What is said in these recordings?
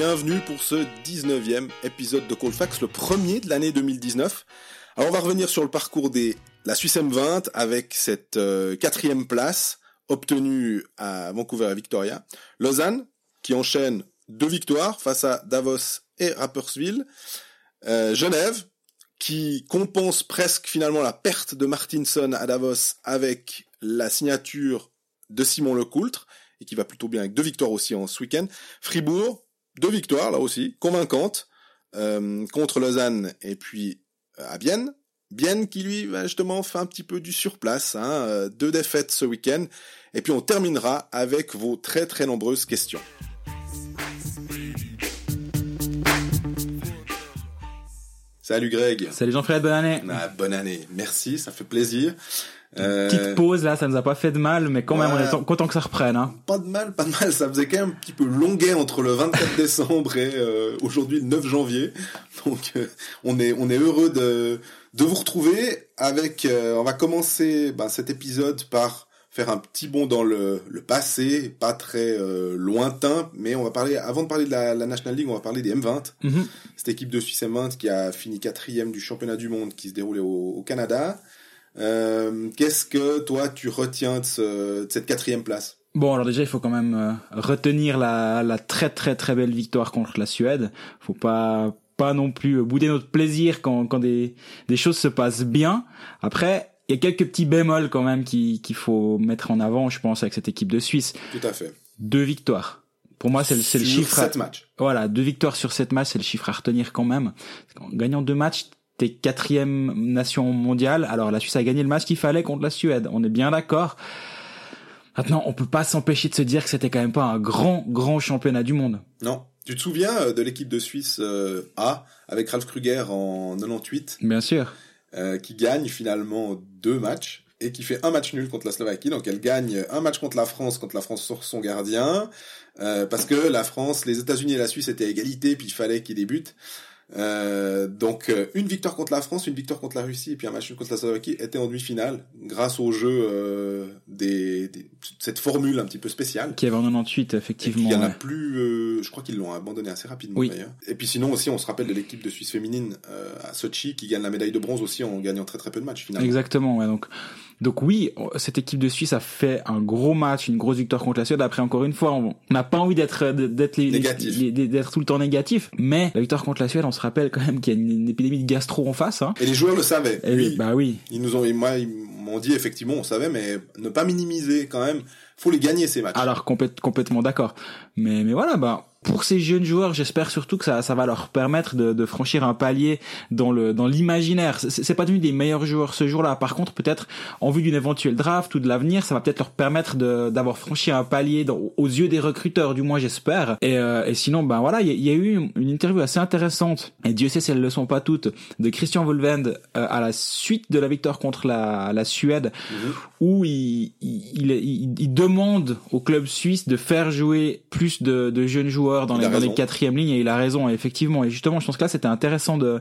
bienvenue pour ce 19e épisode de Colfax, le premier de l'année 2019. Alors on va revenir sur le parcours des la Suisse M20 avec cette euh, quatrième place obtenue à Vancouver et Victoria. Lausanne qui enchaîne deux victoires face à Davos et Rapperswil. Euh, Genève qui compense presque finalement la perte de Martinson à Davos avec la signature de Simon Lecoultre et qui va plutôt bien avec deux victoires aussi en ce week-end. Fribourg, deux victoires là aussi, convaincantes, euh, contre Lausanne et puis euh, à Bienne. Bienne qui lui va justement fait un petit peu du surplace, hein, euh, deux défaites ce week-end. Et puis on terminera avec vos très très nombreuses questions. Salut Greg. Salut Jean-Fred, bonne année. Ah, bonne année, merci, ça fait plaisir. Euh... Petite pause là, ça nous a pas fait de mal, mais quand même on est content que ça reprenne. Hein. Pas de mal, pas de mal. Ça faisait quand même un petit peu longuet entre le 24 décembre et euh, aujourd'hui le 9 janvier. Donc euh, on est on est heureux de de vous retrouver avec. Euh, on va commencer ben, cet épisode par faire un petit bond dans le, le passé, pas très euh, lointain, mais on va parler, avant de parler de la, la, National League, on va parler des M20. Mm -hmm. Cette équipe de Suisse M20 qui a fini quatrième du championnat du monde qui se déroulait au, au Canada. Euh, Qu'est-ce que toi tu retiens de, ce, de, cette quatrième place? Bon, alors déjà, il faut quand même euh, retenir la, la, très très très belle victoire contre la Suède. Faut pas pas non plus bouder notre plaisir quand, quand des, des choses se passent bien. Après, il y a quelques petits bémols quand même qu'il faut mettre en avant, je pense, avec cette équipe de Suisse. Tout à fait. Deux victoires. Pour moi, c'est le, le chiffre. Sept matchs. Voilà, deux victoires sur sept matchs, c'est le chiffre à retenir quand même. En gagnant deux matchs, quatrième nation mondiale. Alors la Suisse a gagné le match qu'il fallait contre la Suède. On est bien d'accord. Maintenant, on peut pas s'empêcher de se dire que c'était quand même pas un grand, grand championnat du monde. Non. Tu te souviens de l'équipe de Suisse euh, A avec Ralph Kruger en 98 Bien sûr. Euh, qui gagne finalement deux matchs et qui fait un match nul contre la Slovaquie. Donc elle gagne un match contre la France, contre la France sur son gardien, euh, parce que la France, les États-Unis et la Suisse étaient à égalité, puis il fallait qu'ils débutent. Euh, donc euh, une victoire contre la France, une victoire contre la Russie et puis un match contre la Slovaquie était en demi-finale grâce au jeu euh, des, des, cette formule un petit peu spéciale. Qui avait en 98 effectivement. Il y en a plus, euh, je crois qu'ils l'ont abandonné assez rapidement oui. d'ailleurs. Et puis sinon aussi on se rappelle de l'équipe de Suisse féminine à Sochi qui gagne la médaille de bronze aussi en gagnant très très peu de matchs finalement. Exactement, ouais, donc donc oui, cette équipe de Suisse a fait un gros match, une grosse victoire contre la Suède. Après encore une fois, on n'a pas envie d'être d'être d'être tout le temps négatif, mais la victoire contre la Suède, on se rappelle quand même qu'il y a une, une, épidémie de gastro en face. Hein. Et les joueurs le savaient. Et oui. Bah oui. Ils nous ont, moi, ils m'ont dit effectivement, on savait, mais ne pas minimiser quand même. Faut les gagner ces matchs. Alors complètement d'accord. Mais mais voilà, bah pour ces jeunes joueurs, j'espère surtout que ça, ça va leur permettre de, de franchir un palier dans le dans l'imaginaire. C'est pas devenu des meilleurs joueurs ce jour-là. Par contre, peut-être en vue d'une éventuelle draft ou de l'avenir, ça va peut-être leur permettre d'avoir franchi un palier dans, aux yeux des recruteurs, du moins j'espère. Et, euh, et sinon, ben voilà, il y, y, a eu une interview assez intéressante. Et Dieu sait si elles le sont pas toutes de Christian Volvend euh, à la suite de la victoire contre la, la Suède, mmh. où il, il, il, il demande au club suisse de faire jouer plus de, de jeunes joueurs dans les, dans les quatrièmes lignes et il a raison effectivement. Et justement je pense que là c'était intéressant de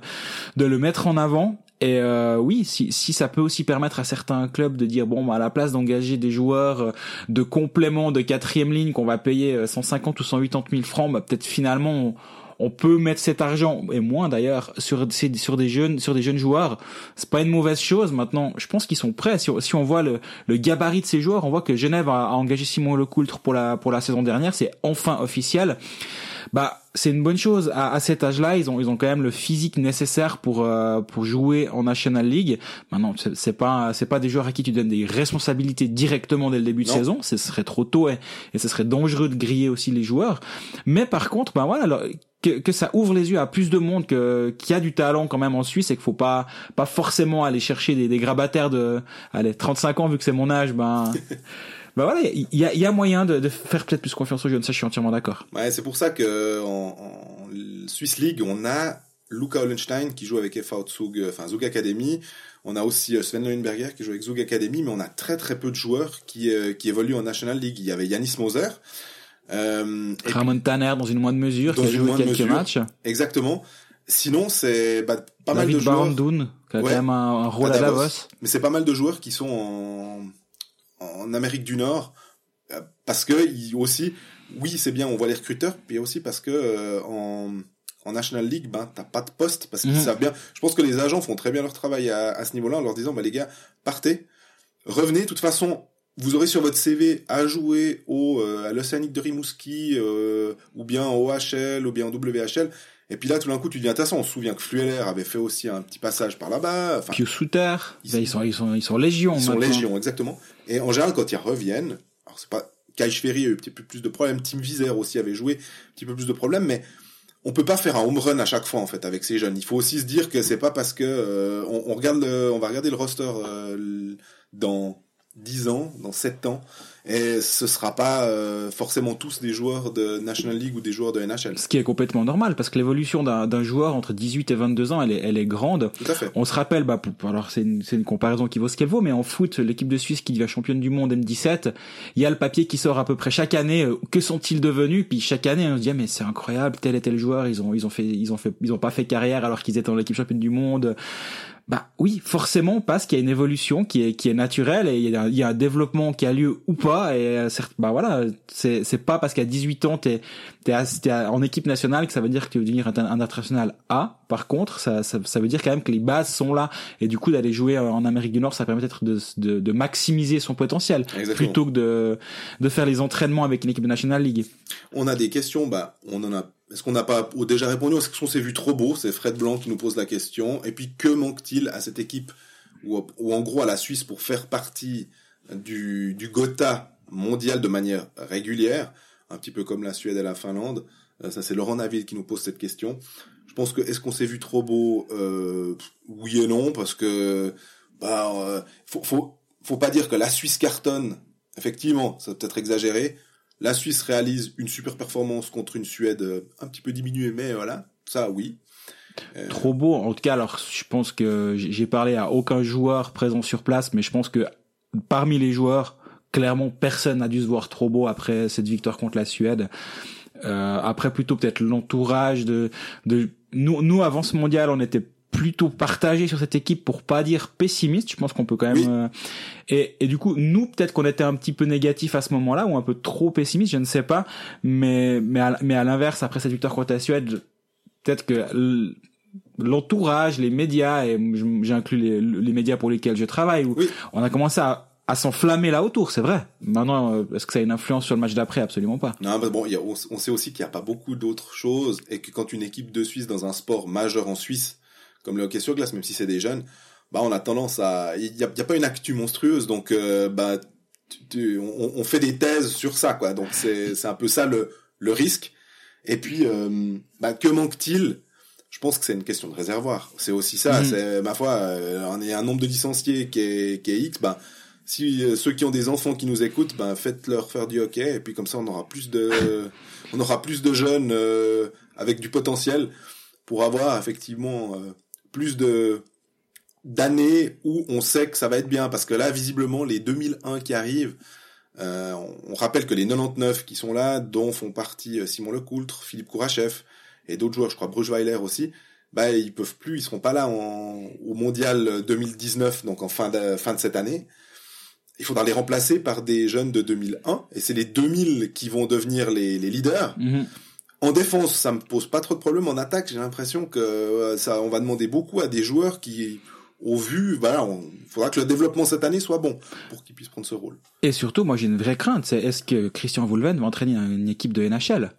de le mettre en avant. Et euh, oui, si, si ça peut aussi permettre à certains clubs de dire bon, bah, à la place d'engager des joueurs de complément de quatrième ligne qu'on va payer 150 ou 180 000 francs, bah, peut-être finalement on, on, peut mettre cet argent et moins d'ailleurs sur sur des jeunes sur des jeunes joueurs. C'est pas une mauvaise chose. Maintenant, je pense qu'ils sont prêts. Si, on voit le, le, gabarit de ces joueurs, on voit que Genève a, a engagé Simon Lecoultre pour la pour la saison dernière. C'est enfin officiel. Bah c'est une bonne chose. À, à cet âge-là, ils ont ils ont quand même le physique nécessaire pour euh, pour jouer en National League. Maintenant, c'est pas c'est pas des joueurs à qui tu donnes des responsabilités directement dès le début de saison. Ce serait trop tôt et, et ce serait dangereux de griller aussi les joueurs. Mais par contre, ben voilà, alors, que, que ça ouvre les yeux à plus de monde que qu'il y a du talent quand même en Suisse et qu'il faut pas pas forcément aller chercher des, des grabataires de allez 35 ans vu que c'est mon âge ben bah voilà, il y a, y a, moyen de, de faire peut-être plus confiance aux jeunes, ça je suis entièrement d'accord. Ouais, c'est pour ça que en, en Swiss League, on a Luca Hollenstein qui joue avec FA Zug, enfin Zug Academy. On a aussi Sven Leuenberger qui joue avec Zug Academy, mais on a très très peu de joueurs qui, euh, qui évoluent en National League. Il y avait Yanis Moser. Euh, Ramon Tanner dans une moindre mesure qui a joué quelques mesure. matchs. Exactement. Sinon, c'est bah, pas David mal de joueurs. Barandoun, qui a ouais, quand même un, un rôle à Davos. Mais c'est pas mal de joueurs qui sont en, en Amérique du Nord euh, parce que aussi oui, c'est bien, on voit les recruteurs, puis aussi parce que euh, en, en National League, ben t'as pas de poste parce qu'ils Mhm. savent bien. Je pense que les agents font très bien leur travail à, à ce niveau-là en leur disant, bah les gars, partez, revenez. De toute façon, vous aurez sur votre CV à jouer au euh, à l'Océanique de Rimouski euh, ou bien en OHL ou bien en WHL. Et puis là, tout d'un coup, tu deviens intéressant. On se souvient que Flueller avait fait aussi un petit passage par là-bas. Enfin, Pius Souter, Ils ben, ils sont ils sont ils sont légion. ils sont légion, exactement. Et en général, quand ils reviennent, alors c'est pas Kai Ferry a eu un petit peu plus de problèmes, Tim Vizer aussi avait joué un petit peu plus de problèmes, mais on peut pas faire un home run à chaque fois en fait avec ces jeunes. Il faut aussi se dire que c'est pas parce que euh, on, on regarde le, on va regarder le roster euh, dans 10 ans, dans 7 ans, et ce sera pas euh, forcément tous des joueurs de National League ou des joueurs de NHL. Ce qui est complètement normal parce que l'évolution d'un joueur entre 18 et 22 ans, elle est elle est grande. Tout à fait. On se rappelle, bah, pour- alors c'est une, comparaison qui vaut ce qu'elle vaut, mais en foot, l'équipe de Suisse qui devient championne du monde M17, il y a le papier qui sort à peu près chaque année. euh, Que sont-ils devenus? Puis chaque année, on se dit ah, mais c'est incroyable, tel et tel joueur, ils ont ils ont fait ils ont fait ils ont pas fait carrière alors qu'ils étaient dans l'équipe championne du monde. Bah oui, forcément parce qu'il y a une évolution qui est qui est naturelle et il y a, il y a un développement qui a lieu ou pas et euh, certes bah voilà, c'est c'est pas parce qu'à 18 ans t'es t'es en équipe nationale que ça veut dire que tu veux devenir un, un international A. Par contre, ça, ça ça veut dire quand même que les bases sont là et du coup d'aller jouer en Amérique du Nord, ça permet peut-être de, de de maximiser son potentiel Exactement. plutôt que de de faire les entraînements avec une équipe de National League. On a des questions, bah, on en a. Est-ce qu'on n'a pas déjà répondu Est-ce qu'on s'est vu trop beau C'est Fred Blanc qui nous pose la question. Et puis, que manque-t-il à cette équipe ou, en gros à la Suisse pour faire partie du, du Gotha mondial de manière régulière, un petit peu comme la Suède et la Finlande Euh, Ça, c'est Laurent Naville qui nous pose cette question. Je pense que est-ce qu'on s'est vu trop beau euh, Oui et non, parce que bah, euh, faut, faut, faut pas dire que la Suisse cartonne. Effectivement, ça peut être exagéré. La Suisse réalise une super performance contre une Suède euh, un petit peu diminuée, mais voilà, ça oui. Euh, Trop beau. En tout cas, alors je pense que j'ai parlé à aucun joueur présent sur place, mais je pense que parmi les joueurs, clairement personne n'a dû se voir trop beau après cette victoire contre la Suède. Euh, après plutôt peut-être l'entourage de de nous nous avant ce mondial, on était plutôt partagé sur cette équipe pour pas dire pessimiste. Je pense qu'on peut quand même. Oui. euh, et, et du coup, nous peut-être qu'on était un petit peu négatif à ce moment-là ou un peu trop pessimiste, je ne sais pas. Mais mais à, mais à l'inverse, après cette victoire contre la Suède, peut-être que l'entourage, les médias, et j'inclus les, les médias pour lesquels je travaille, où Oui. on a commencé à, à s'enflammer là autour, c'est vrai. Maintenant, euh, est-ce que ça a une influence sur le match d'après? Absolument pas. Non, mais bon, y a- on, on sait aussi qu'il n'y a pas beaucoup d'autres choses et que quand une équipe de Suisse dans un sport majeur en Suisse, comme le hockey sur glace, même si c'est des jeunes, bah on a tendance à, il n'y a, a pas une actu monstrueuse, donc euh, bah tu- tu- on, on fait des thèses sur ça, quoi. Donc c'est c'est un peu ça le le risque. Et puis, euh, bah, que manque-t-il? Je pense que c'est une question de réservoir. C'est aussi ça. Mhm. C'est ma foi, euh, on est un nombre de licenciés qui est, qui est X. Bah, si euh, ceux qui ont des enfants qui nous écoutent, ben faites-leur faire du hockey et puis comme ça on aura plus de on aura plus de jeunes euh, avec du potentiel pour avoir effectivement euh, plus de d'années où on sait que ça va être bien. Parce que là visiblement les 2001 qui arrivent euh, on, rappelle que les 99 qui sont là dont font partie euh, Simon Lecoultre, Philippe Kourachev et d'autres joueurs je crois Bruchweiler aussi bah ils peuvent plus ils seront pas là en, au mondial 2019 donc en fin de fin de cette année. Il faudra les remplacer par des jeunes de 2001 et c'est les 2000 qui vont devenir les, les leaders. Mhm. En défense, ça me pose pas trop de problèmes. En attaque, j'ai l'impression que euh, ça, on va demander beaucoup à des joueurs qui, au vu, voilà, il faudra que le développement cette année soit bon pour qu'ils puissent prendre ce rôle. Et surtout, moi j'ai une vraie crainte, c'est est-ce que Christian Woulven va entraîner une équipe de NHL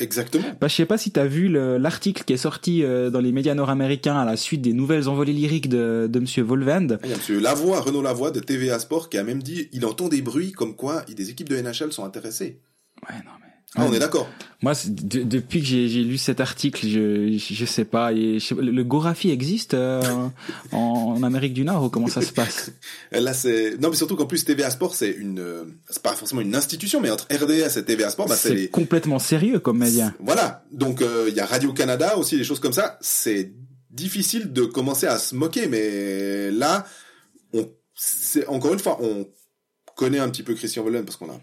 Exactement. Bah, je sais pas si t'as vu le- l'article qui est sorti euh, dans les médias nord-américains à la suite des nouvelles envolées lyriques de, de Monsieur Volvend. Il y a Monsieur Lavoie, Renaud Lavoie de TVA Sport qui a même dit, il entend des bruits comme quoi des équipes de NHL sont intéressées. Ouais, non mais. Ah, on est d'accord. Moi, de- depuis que j'ai lu cet article, je, je, sais pas. et je sais le, le Gorafi existe euh, en, en Amérique du Nord ou comment ça se passe? Là, c'est non, mais surtout qu'en plus TVA Sport, c'est une, c'est pas forcément une institution, mais entre RDS et TVA Sport, bah, c'est C'est les, complètement sérieux comme média. Voilà. Donc euh, il y a Radio Canada aussi, des choses comme ça. C'est difficile de commencer à se moquer, mais là, on, c'est encore une fois, on connaît un petit peu Christian Vollen parce qu'on a,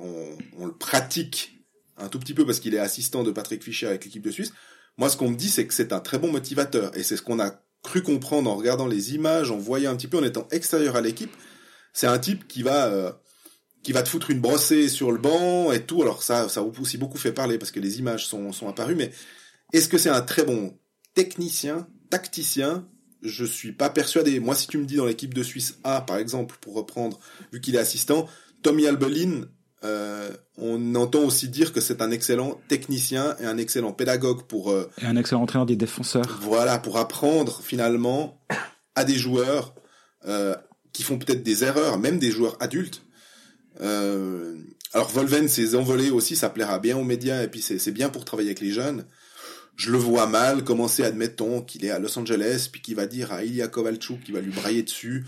on, on le pratique un tout petit peu parce qu'il est assistant de Patrick Fischer avec l'équipe de Suisse. Moi, ce qu'on me dit, c'est que c'est un très bon motivateur et c'est ce qu'on a cru comprendre en regardant les images, en voyant un petit peu, en étant extérieur à l'équipe. C'est un type qui va euh, qui va te foutre une brossée sur le banc et tout. Alors ça, ça aussi beaucoup fait parler parce que les images sont, sont apparues. Mais est-ce que c'est un très bon technicien, tacticien? Je suis pas persuadé. Moi, si tu me dis dans l'équipe de Suisse A, par exemple, pour reprendre, vu qu'il est assistant, Tommy Albelin, euh, on entend aussi dire que c'est un excellent technicien et un excellent pédagogue pour... Euh, et un excellent entraîneur des défenseurs. Voilà, pour apprendre finalement à des joueurs euh, qui font peut-être des erreurs, même des joueurs adultes. Alors Volven s'est envolé aussi, ça plaira bien aux médias et puis c'est bien pour travailler avec les jeunes. Je le vois mal commencer, admettons, qu'il est à Los Angeles, puis qu'il va dire à Ilya Kovalchuk qu'il va lui brailler dessus.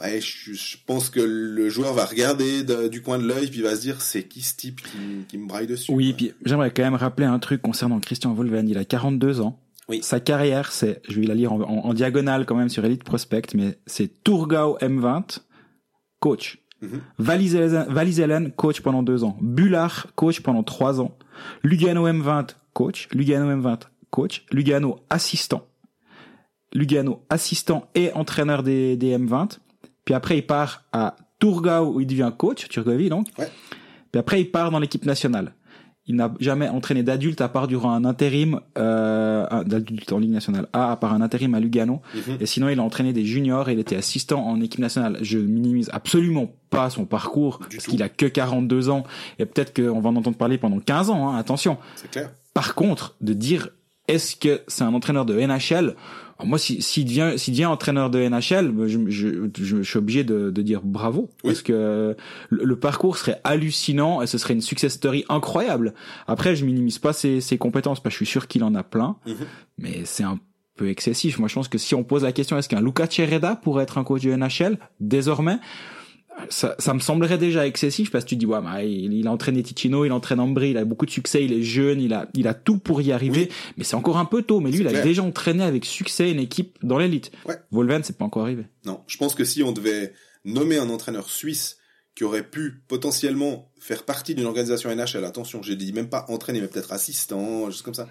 Ouais, je, pense que le joueur va regarder du coin de l'œil puis va se dire c'est qui ce type qui, me braille dessus. Oui, puis j'aimerais quand même rappeler un truc concernant Christian Volven. Il a 42 ans. Oui. Sa carrière, c'est, je vais la lire en, diagonale quand même sur Elite Prospect, mais c'est Tourgau M20, coach. Mm Valizelen, coach pendant deux ans. Bullard, coach pendant trois ans. Lugano M20, coach. Lugano M20, coach. Lugano, assistant. Lugano, assistant et entraîneur des, des M20. Puis après, il part à Tourgau où il devient coach, Turgovie donc. Ouais. Puis après, il part dans l'équipe nationale. Il n'a jamais entraîné d'adulte à part durant un intérim euh, d'adulte en Ligue nationale A, à part un intérim à Lugano. Mhm. Et sinon, il a entraîné des juniors et il était assistant en équipe nationale. Je minimise absolument pas son parcours parce qu'il a que 42 ans et peut-être qu'on va en entendre parler pendant 15 ans. Hein, attention. C'est clair. Par contre, de dire est-ce que c'est un entraîneur de NHL moi, s'il si, devient, entraîneur de NHL, ben, je, je, je, suis obligé de, de dire bravo, parce que le, parcours serait hallucinant et ce serait une success story incroyable. Après, je minimise pas ses, ses compétences, parce que je suis sûr qu'il en a plein, mhm. mais c'est un peu excessif. Moi, je pense que si on pose la question, est-ce qu'un Luca Cereda pourrait être un coach de NHL désormais ça, ça me semblerait déjà excessif parce que tu dis ouais bah, il, il a entraîné Ticino, il entraîne Ambry, il a beaucoup de succès, il est jeune, il a il a tout pour y arriver, mais c'est encore un peu tôt. Mais lui, il a déjà entraîné avec succès une équipe dans l'élite. Ouais. Volven, c'est pas encore arrivé. Non, je pense que si on devait nommer un entraîneur suisse qui aurait pu potentiellement faire partie d'une organisation NHL, attention, j'ai dit même pas entraîner, mais peut-être assistant, juste comme ça.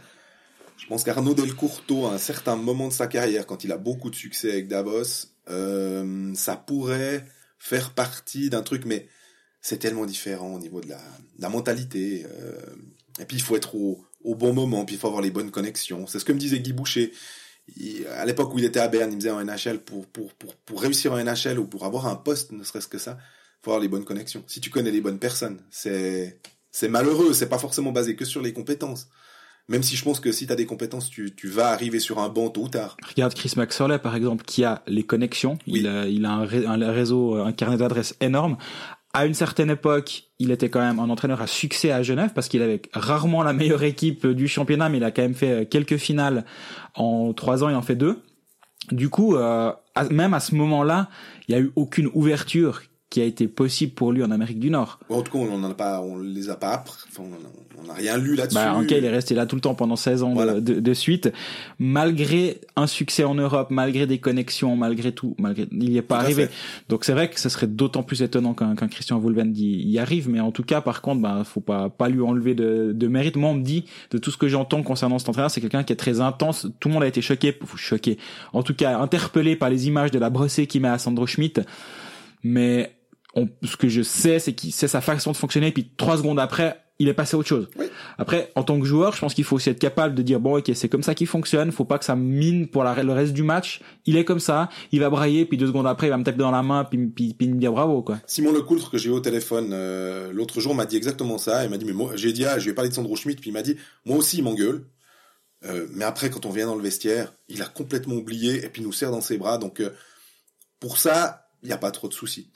Je pense qu'Arnaud Delcourteau, à un certain moment de sa carrière, quand il a beaucoup de succès avec Davos, euh, ça pourrait faire partie d'un truc, mais c'est tellement différent au niveau de la, mentalité. Euh, et puis il faut être au, au, bon moment, puis il faut avoir les bonnes connexions. C'est ce que me disait Guy Boucher. à l'époque où il était à Berne, il me disait en NHL, pour, pour, pour, pour réussir en NHL ou pour avoir un poste, ne serait-ce que ça, faut avoir les bonnes connexions. Si tu connais les bonnes personnes, c'est, c'est malheureux, c'est pas forcément basé que sur les compétences. Même si je pense que si tu as des compétences, tu, tu, vas arriver sur un banc tôt ou tard. Regarde Chris Maxwell, par exemple, qui a les connexions. Il, a, il a un, un réseau, un carnet d'adresses énorme. À une certaine époque, il était quand même un entraîneur à succès à Genève parce qu'il avait rarement la meilleure équipe du championnat, mais il a quand même fait quelques finales en trois ans. Il en fait deux. Du coup, euh, même à ce moment-là, il n'y a eu aucune ouverture qui a été possible pour lui en Amérique du Nord. en tout cas, on n'en a pas, on les a pas enfin, on n'a rien lu là-dessus. Bah, cas, il est resté là tout le temps pendant 16 ans de, de, suite, malgré un succès en Europe, malgré des connexions, malgré tout, malgré, il n'y est pas arrivé. Donc c'est vrai que ce serait d'autant plus étonnant qu'un Christian Wolven y, arrive, mais en tout cas, par contre, bah, faut pas pas lui enlever de, de mérite. Moi, on me dit de tout ce que j'entends concernant cet entraîneur, c'est quelqu'un qui est très intense. Tout le monde a été choqué, choqué, en tout cas interpellé par les images de la brossée qu'il met à Sandro Schmidt, mais ce que je sais, c'est qu'il sait sa façon de fonctionner, puis trois secondes après, il est passé à autre chose. Après, en tant que joueur, je pense qu'il faut aussi être capable de dire bon, ok, c'est comme ça qu'il fonctionne. Faut pas que ça mine pour la, le reste du match. Il est comme ça, il va brailler, puis deux secondes après, il va me taper dans la main, puis, puis, puis me dire bravo, quoi. Simon Lecoultre que j'ai eu au téléphone euh, l'autre jour m'a dit exactement ça. Il m'a dit mais moi, j'ai dit ah, je vais parler de Sandro Schmidt, puis il m'a dit moi aussi il m'engueule. Euh, mais après, quand on vient dans le vestiaire, il a complètement oublié et puis nous serre dans ses bras. Donc euh, pour ça, il n'y a pas trop de soucis.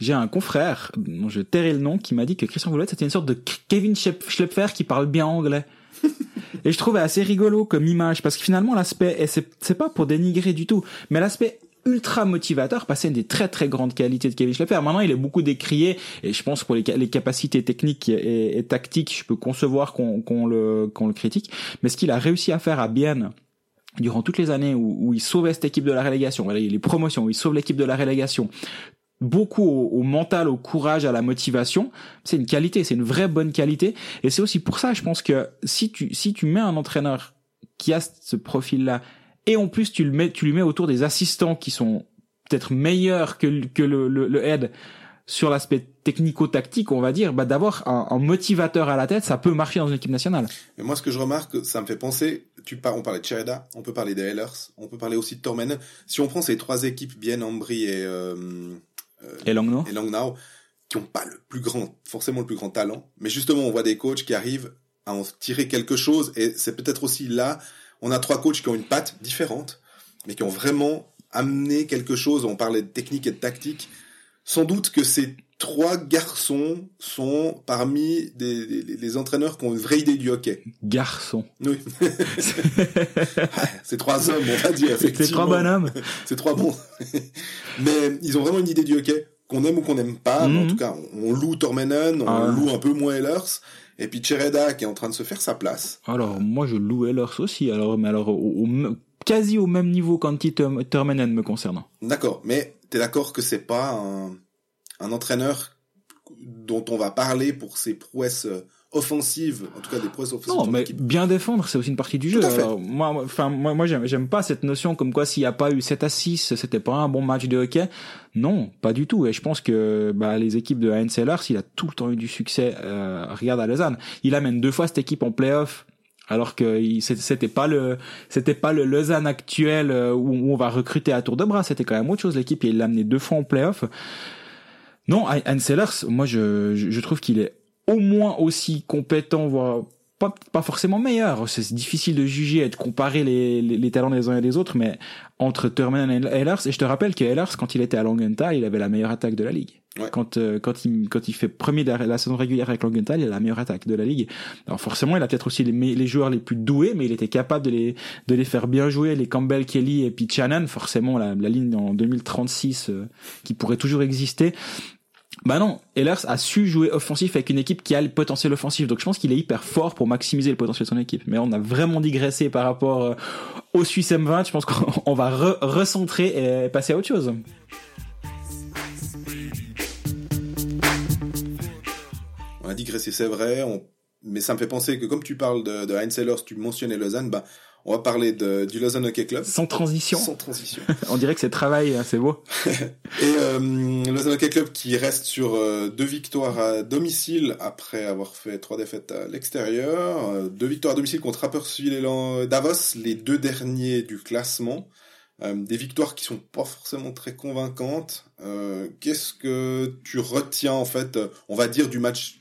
J'ai un confrère, dont je tairai le nom, qui m'a dit que Christian Voulette c'était une sorte de Kevin Schlepfer qui parle bien anglais. et je trouvais assez rigolo comme image, parce que finalement l'aspect, et c'est pas pour dénigrer du tout, mais l'aspect ultra motivateur passait une des très très grandes qualités de Kevin Schlepfer. Maintenant, il est beaucoup décrié et je pense pour les, les capacités techniques et, tactiques, je peux concevoir qu'on le, qu'on le critique. Mais ce qu'il a réussi à faire à Bienne, durant toutes les années où, où il sauvait cette équipe de la relégation, voilà, les promotions, où il sauve l'équipe de la relégation, beaucoup au, mental, au courage, à la motivation, c'est une qualité, c'est une vraie bonne qualité. Et c'est aussi pour ça, je pense que si tu si tu mets un entraîneur qui a ce profil-là, et en plus tu le mets, tu lui mets autour des assistants qui sont peut-être meilleurs que, que le, le, le head, sur l'aspect technico-tactique, on va dire, bah, d'avoir un, motivateur à la tête, ça peut marcher dans une équipe nationale. Mais moi, ce que je remarque, ça me fait penser, tu on parlait de Chereda, on peut parler des Hellers, on peut parler aussi de Tormen. Si on prend ces trois équipes, bien Ambry et, euh, euh, et Langnau, et Langnau qui ont pas le plus grand, forcément le plus grand talent, mais justement, on voit des coachs qui arrivent à en tirer quelque chose, et c'est peut-être aussi là, on a trois coachs qui ont une patte différente, mais qui ont vraiment amené quelque chose. On parlait de technique et de tactique sans doute que ces trois garçons sont parmi des, les entraîneurs qui ont une vraie idée du hockey. Garçons. Oui. c'est trois hommes, on va dire. C'est trois bonhommes. c'est trois bons. mais ils ont vraiment une idée du hockey, qu'on aime ou qu'on n'aime pas. Mais en mhm. tout cas, on, loue Tormenen, on ah. loue un peu moins Ehlers. Et puis Chereda qui est en train de se faire sa place. Alors, moi, je loue Ehlers aussi. Alors, mais alors, quasi au même niveau qu'Antti Tormenen me concernant. D'accord. Mais t'es d'accord que c'est pas un, un, entraîneur dont on va parler pour ses prouesses euh, offensives, en tout cas des prouesses offensives. Non, mais bien défendre, c'est aussi une partie du jeu. moi, enfin, moi, moi, j'aime pas cette notion comme quoi s'il n'y a pas eu 7 à 6, c'était pas un bon match de hockey. Non, pas du tout. Et je pense que bah, les équipes de Heinz s'il a tout le temps eu du succès. Euh, regarde à Lausanne, il amène deux fois cette équipe en playoff alors que c'était pas le c'était pas le Lausanne actuel euh, où, on va recruter à tour de bras c'était quand même autre chose l'équipe il l'a amené deux fois en playoff non Anne Sellers moi je, je trouve qu'il est au moins aussi compétent voire pas, pas forcément meilleur. C'est difficile de juger et de comparer les, les, les, talents des uns et des autres, mais entre Thurman et Ehlers, et je te rappelle que Ehlers, quand il était à Langenthal, il avait la meilleure attaque de la ligue. Quand, euh, quand, il, quand il fait premier de la, saison régulière avec Langenthal, il a la meilleure attaque de la ligue. Alors forcément, il a peut-être aussi les, les joueurs les plus doués, mais il était capable de les, de les faire bien jouer, les Campbell, Kelly et puis Shannon. Forcément, la, la ligne en 2036 euh, qui pourrait toujours exister. Bah non, Ehlers a su jouer offensif avec une équipe qui a le potentiel offensif. Donc je pense qu'il est hyper fort pour maximiser le potentiel de son équipe. Mais on a vraiment digressé par rapport euh, au Suisse M20. Je pense qu'on va recentrer et passer à autre chose. On a digressé, c'est vrai. Mais ça me fait penser que comme tu parles de, de Heinz Ehlers, tu mentionnais Lausanne, bah on va parler de, du Lausanne Hockey Club. Sans transition. Sans transition. On dirait que c'est travail, hein, c'est beau. et euh, Lausanne Hockey Club qui reste sur euh, deux victoires à domicile après avoir fait trois défaites à l'extérieur. Euh, deux victoires à domicile contre Rapperswil et Davos, les deux derniers du classement. Euh, des victoires qui sont pas forcément très convaincantes. Qu'est-ce que tu retiens en fait, on va dire, du match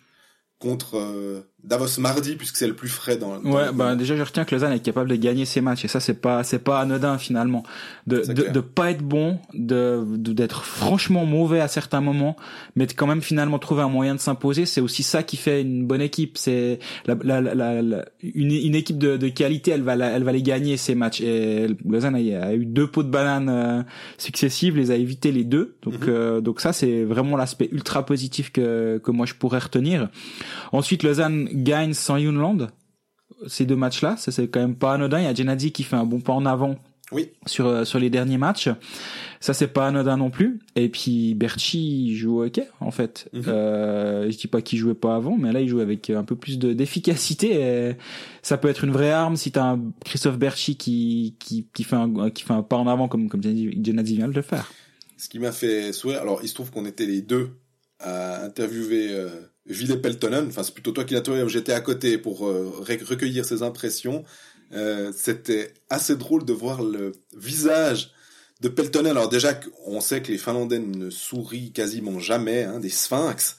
contre Davos mardi puisque c'est le plus frais dans. ouais, bah déjà je retiens que Lausanne est capable de gagner ses matchs et ça c'est pas c'est pas anodin finalement de de, de, pas être bon, de d'être franchement mauvais à certains moments, mais de quand même finalement trouver un moyen de s'imposer, c'est aussi ça qui fait une bonne équipe. C'est la, la, la, une, une équipe de, de qualité, elle va elle va les gagner ces matchs et Lausanne a, eu deux pots de banane euh, successives, les a évité les deux, donc mhm. euh, donc ça c'est vraiment l'aspect ultra positif que que moi je pourrais retenir. Ensuite Lausanne gagne sans Yunland ces deux matchs-là. Ça, c'est quand même pas anodin. Il y a Gennady qui fait un bon pas en avant. Oui. Sur euh, sur les derniers matchs, ça c'est pas anodin non plus. Et puis Berchi joue ok en fait. Mm euh, je dis pas qu'il jouait pas avant, mais là il joue avec un peu plus de d'efficacité. Ça peut être une vraie arme si t'as un Christophe Berchi qui qui qui fait un qui fait un pas en avant comme comme Gennady vient de le faire. Ce qui m'a fait sourire. Alors il se trouve qu'on était les deux à interviewer. Euh Ville Peltonen, enfin c'est plutôt toi qui l'as trouvé, j'étais à côté pour euh, recueillir ses impressions. Euh, c'était assez drôle de voir le visage de Peltonen. Alors déjà, on sait que les Finlandais ne sourient quasiment jamais, hein, des sphinx.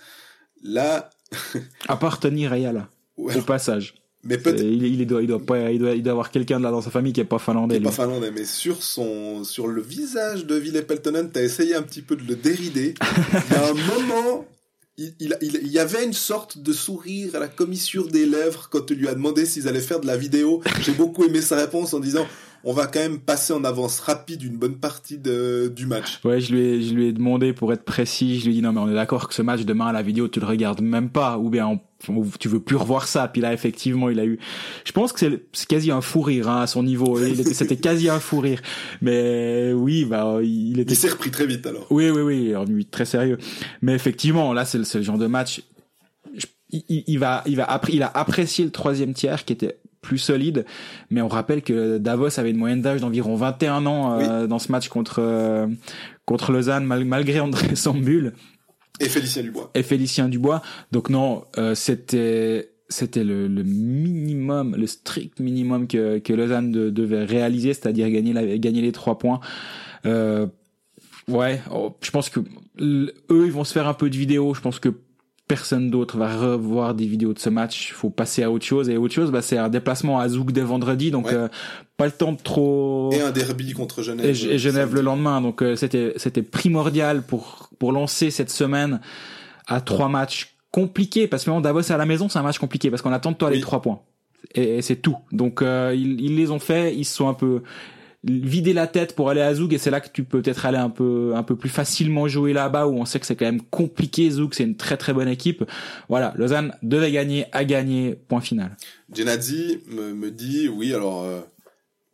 Là... à part Tony Rayala, au passage. Mais peut il, il, doit, il doit pas, il doit, il doit avoir quelqu'un là dans sa famille qui est pas finlandais. Qui est pas finlandais, mais sur son, sur le visage de Ville Peltonen, t'as essayé un petit peu de le dérider. il y a un moment il, il, y avait une sorte de sourire à la commissure des lèvres quand tu lui as demandé s'ils allaient faire de la vidéo. J'ai beaucoup aimé sa réponse en disant on va quand même passer en avance rapide une bonne partie de, du match. Ouais, je lui, ai, je lui ai demandé pour être précis, je lui ai dit non mais on est d'accord que ce match demain à la vidéo tu le regardes même pas ou bien tu veux plus revoir ça. Puis là effectivement il a eu, je pense que c'est quasi un fou rire hein, à son niveau. C'était quasi un fou rire. Mais oui, bah il était. Il s'est repris très vite alors. Oui oui oui, lui très sérieux. Mais effectivement là c'est le, genre de match. Il, il, va, il va, il a apprécié le troisième tiers qui était plus solide. Mais on rappelle que Davos avait une moyenne d'âge d'environ 21 ans euh, dans ce match contre euh, contre Lausanne malgré André Sambul. Et Félicien Dubois. Et Félicien Dubois. Donc non, euh, c'était c'était le, le, minimum, le strict minimum que, que Lausanne devait réaliser, c'est-à-dire gagner, la, gagner les trois points. Euh, ouais, oh, je pense que eux, ils vont se faire un peu de vidéos. Je pense que personne d'autre va revoir des vidéos de ce match. Il faut passer à autre chose. Et autre chose, bah, c'est un déplacement à Zouk dès vendredi, donc euh, pas le temps de trop. Et un derby contre Genève. Et, et Genève le lendemain, donc euh, c'était c'était primordial pour pour lancer cette semaine à trois matchs compliqué parce que Davos à la maison c'est un match compliqué parce qu'on attend de toi les trois points et, c'est tout donc euh, ils, ils, les ont fait ils sont un peu vidé la tête pour aller à Zoug et c'est là que tu peux peut-être aller un peu un peu plus facilement jouer là-bas où on sait que c'est quand même compliqué Zoug c'est une très très bonne équipe voilà Lausanne devait gagner a gagné point final Genadzi me, me dit oui alors euh,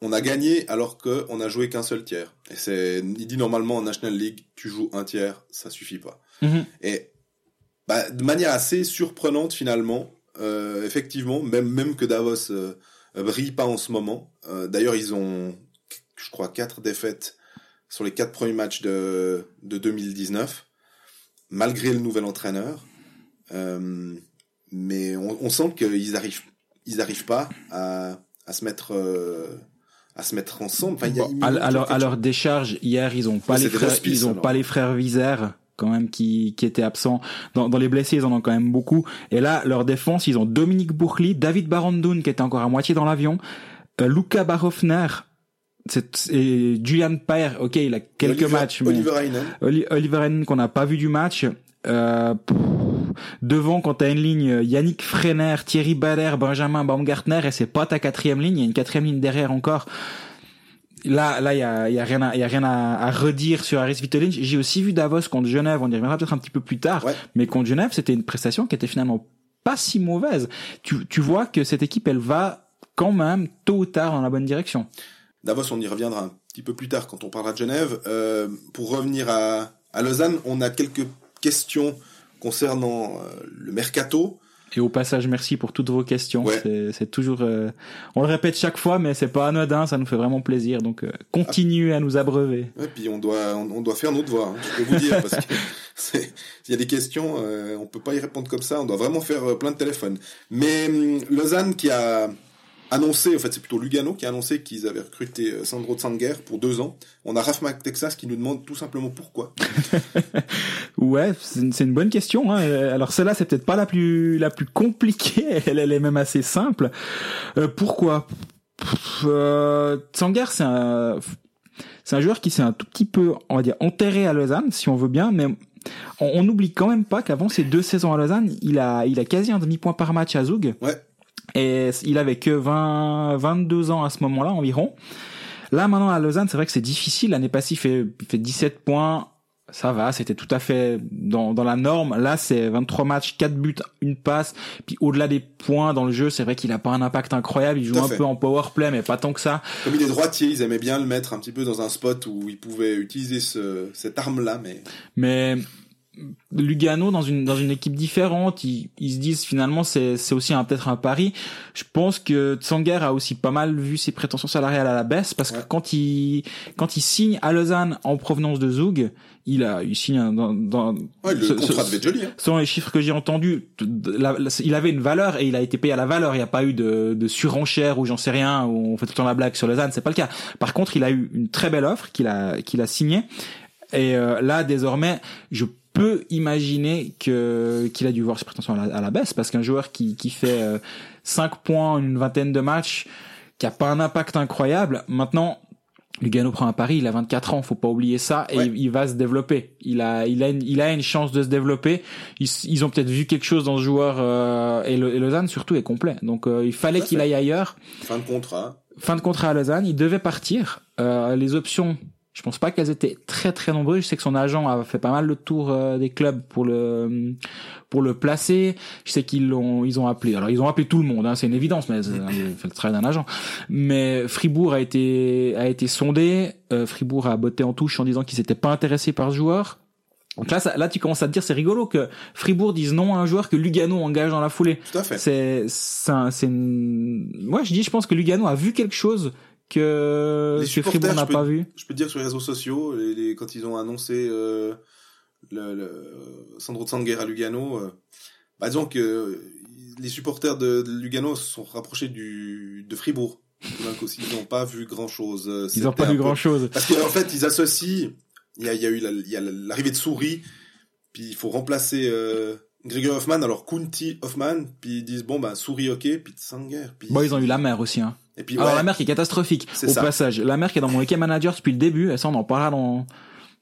on a gagné alors que on a joué qu'un seul tiers et c'est il dit normalement en National League tu joues un tiers ça suffit pas mm-hmm. et bah, de manière assez surprenante finalement. Euh, effectivement, même même que Davos euh, brille pas en ce moment. Euh, D'ailleurs, ils ont, je crois, quatre défaites sur les quatre premiers matchs de de 2019, malgré le nouvel entraîneur. Euh, mais on, on sent qu'ils arrivent ils arrivent pas à à se mettre euh, à se mettre ensemble. Enfin, y a, alors, à leur décharge hier, ils ont pas les frères, ils ont pas les frères Vizère quand même qui, qui était absent. Dans, dans les blessés, ils en ont quand même beaucoup. Et là, leur défense, ils ont Dominique Bourli, David Barandoun qui était encore à moitié dans l'avion, euh, Luca Barofner, et Julian Paer, ok, il a quelques matchs. Mais Oliver Heinen. Oliver Heinen qu'on n'a pas vu du match. Euh, devant, quand t'as une ligne, Yannick Freiner, Thierry Bader, Benjamin Baumgartner, et c'est pas ta quatrième ligne, il y a une quatrième ligne derrière encore là, là, il y a, y a rien, à, y a rien à, redire sur Aris Vitolin. J'ai aussi vu Davos contre Genève. On y reviendra peut-être un petit peu plus tard. Mais contre Genève, c'était une prestation qui était finalement pas si mauvaise. Tu, tu vois que cette équipe, elle va quand même tôt ou tard dans la bonne direction. Davos, on y reviendra un petit peu plus tard quand on parlera de Genève. Euh, pour revenir à, à Lausanne, on a quelques questions concernant euh, le mercato. Et au passage, merci pour toutes vos questions. C'est toujours, euh, on le répète chaque fois, mais c'est pas anodin, ça nous fait vraiment plaisir. Donc, euh, continuez à nous abreuver. Et puis on doit, on, doit faire nos devoirs. Hein, je peux vous dire, parce que s'il y a des questions, euh, on peut pas y répondre comme ça. On doit vraiment faire plein de téléphones. Mais hum, Lausanne qui a annoncé, en fait c'est plutôt Lugano qui a annoncé qu'ils avaient recruté euh, Sandro Tsanger pour deux ans. On a Raf Texas qui nous demande tout simplement pourquoi. ouais, c'est une, bonne question. Hein. Alors celle-là c'est peut-être pas la plus la plus compliquée, elle, elle est même assez simple. Euh, pourquoi? Euh, Tsanger c'est un c'est un joueur qui s'est un tout petit peu, on va dire, enterré à Lausanne, si on veut bien, mais on n'oublie quand même pas qu'avant ces deux saisons à Lausanne, il a, il a quasi un demi-point par match à Zoug. Ouais. Et il avait que 20, 22 ans à ce moment-là environ. Là maintenant à Lausanne, c'est vrai que c'est difficile. L'année passée, il fait, il fait 17 points. Ça va, c'était tout à fait dans, dans la norme. Là, c'est 23 matchs, 4 buts, une passe. Puis au-delà des points dans le jeu, c'est vrai qu'il a pas un impact incroyable. Il joue un peu en power play, mais pas tant que ça. Comme il est droitier, ils aimaient bien le mettre un petit peu dans un spot où il pouvait utiliser ce, cette arme-là, mais. Mais Lugano dans une dans une équipe différente, ils, ils se disent finalement c'est c'est aussi peut-être un pari. Je pense que Tsanger a aussi pas mal vu ses prétentions salariales à la baisse parce que quand il quand il signe à Lausanne en provenance de Zug, il a il signe dans, dans ouais, le contrat devait être joli. Hein. Selon les chiffres que j'ai entendus, il avait une valeur et il a été payé à la valeur. Il n'y a pas eu de, de surenchère ou j'en sais rien où on fait tout le temps la blague sur Lausanne. C'est pas le cas. Par contre, il a eu une très belle offre qu'il a qu'il a signée. Et euh, là, désormais, je peut imaginer que qu'il a dû voir ses prétentions à la, baisse parce qu'un joueur qui qui fait 5 euh, points une vingtaine de matchs qui a pas un impact incroyable maintenant Lugano prend un pari, il a 24 ans, faut pas oublier ça, et il, va se développer. Il a, il a, une, il a une chance de se développer. Ils, ils ont peut-être vu quelque chose dans ce joueur euh, et, le, et, Lausanne surtout est complet. Donc euh, il fallait qu'il aille ailleurs. Fin de contrat. Fin de contrat à Lausanne, il devait partir. Euh, les options je pense pas qu'elles étaient très très nombreuses. Je sais que son agent a fait pas mal le tour euh, des clubs pour le pour le placer. Je sais qu'ils l'ont ils ont appelé. Alors ils ont appelé tout le monde, hein, c'est une évidence, mais fait le travail d'un agent. Mais Fribourg a été a été sondé. Euh, Fribourg a botté en touche en disant qu'ils n'étaient pas intéressés par ce joueur. Donc là, ça, là, tu commences à te dire, c'est rigolo que Fribourg dise non à un joueur que Lugano engage dans la foulée. Tout à fait. C'est, c'est, moi, je dis, je pense que Lugano a vu quelque chose que, les Fribourg n'a pas vu Je peux dire sur les réseaux sociaux, les, quand ils ont annoncé euh, le, le Sandro Tsanger à Lugano, euh, bah, disons que les supporters de, de Lugano se sont rapprochés du de Fribourg. Donc aussi, ils n'ont pas vu grand chose. Ils n'ont pas vu grand chose. Parce qu'en fait, ils associent. Il y a, il y a eu la- l'arrivée de Souris, puis il faut remplacer euh, Gregor Hoffman. Alors Kunti Hoffman, puis ils disent bon bah Souris ok, puis Tsanger. Puis Bon, ils ont eu la mer aussi. Hein. Et puis Alors ouais, la mer qui est catastrophique C'est au ça. passage. La mer qui est dans mon week-end manager depuis le début. Et ça, on en parlera dans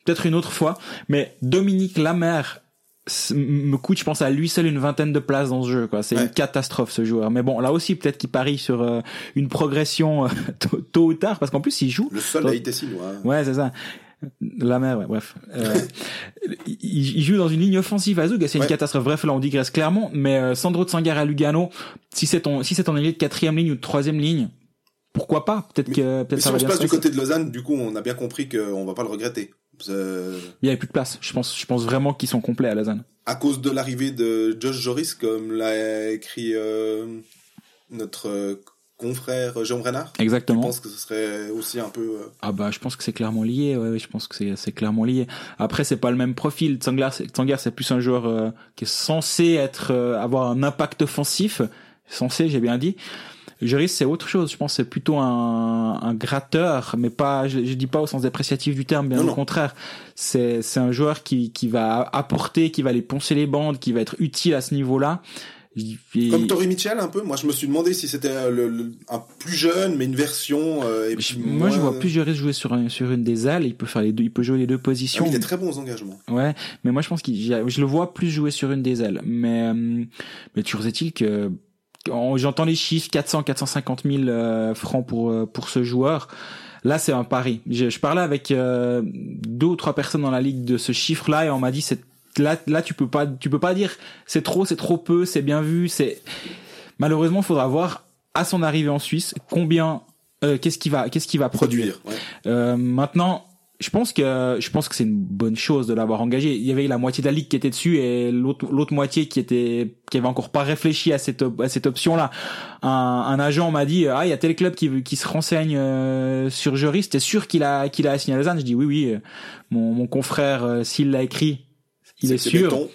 peut-être une autre fois. Mais Dominique Lamer s- me coûte, je pense, à lui seul une vingtaine de places dans ce jeu. quoi. C'est Ouais. une catastrophe ce joueur. Mais bon, là aussi, peut-être qu'il parie sur euh, une progression euh, tôt, tôt ou tard, parce qu'en plus, il joue. le seul a été sinois. Ouais, c'est ça. La mer, ouais, bref. Euh, il, il joue dans une ligne offensive à Zug c'est une Ouais. catastrophe. Bref, là, on digresse clairement. Mais euh, Sandro Tsangar à Lugano, si c'est ton, si c'est ton allié de quatrième ligne ou de troisième ligne, pourquoi pas Peut-être que peut-être Mais ça si va on se passe se du côté de Lausanne, du coup, on a bien compris qu'on va pas le regretter. Euh, Il y avait plus de place. Je pense, je pense vraiment qu'ils sont complets à Lausanne. à cause de l'arrivée de Josh Joris, comme l'a écrit euh, notre confrère Jean Renard. Je Exactement. pense que ce serait aussi un peu. euh, Ah bah, je pense que c'est clairement lié. Ouais, je pense que c'est c'est clairement lié. Après, c'est pas le même profil. Tsangler, c'est plus un joueur euh, qui est censé être avoir un impact offensif. Censé, j'ai bien dit. Juris, c'est autre chose. Je pense que c'est plutôt un, un gratteur, mais pas. Je, je dis pas au sens dépréciatif du terme, bien Non, au non. contraire. C'est c'est un joueur qui qui va apporter, qui va aller poncer les bandes, qui va être utile à ce niveau-là. Et- Comme Tori Mitchell, un peu. Moi, je me suis demandé si c'était euh, le, le- un plus jeune, mais une version. euh, et Je- puis moi, je moins- vois plus Juris jouer sur un- sur une des ailes. Il peut faire les deux. Il peut jouer les deux Ah positions. oui, il a très bons engagements. Ouais, mais moi je pense qu'il, je le vois plus jouer sur une des ailes. Mais, euh, mais toujours est-il que j'entends les chiffres 400, 450 000 euh, francs pour euh, pour ce joueur. Là, c'est un pari. Je, je parlais avec euh, deux ou trois personnes dans la ligue de ce chiffre-là et on m'a dit c'est là là tu peux pas tu peux pas dire c'est trop c'est trop peu c'est bien vu c'est malheureusement il faudra voir à son arrivée en Suisse combien euh, qu'est-ce qu'il va qu'est-ce qu'il va produire. Produire. Ouais. Euh, maintenant, je pense que je pense que c'est une bonne chose de l'avoir engagé. Il y avait la moitié de la ligue qui était dessus et l'autre l'autre moitié qui était qui avait encore pas réfléchi à cette à cette option-là. Un, un agent m'a dit ah il y a tel club qui qui se renseigne euh, sur Juris. T'es sûr qu'il a qu'il a signé à Lausanne? Je dis oui oui. euh, Mon mon confrère euh, s'il l'a écrit, il est, C'est sûr.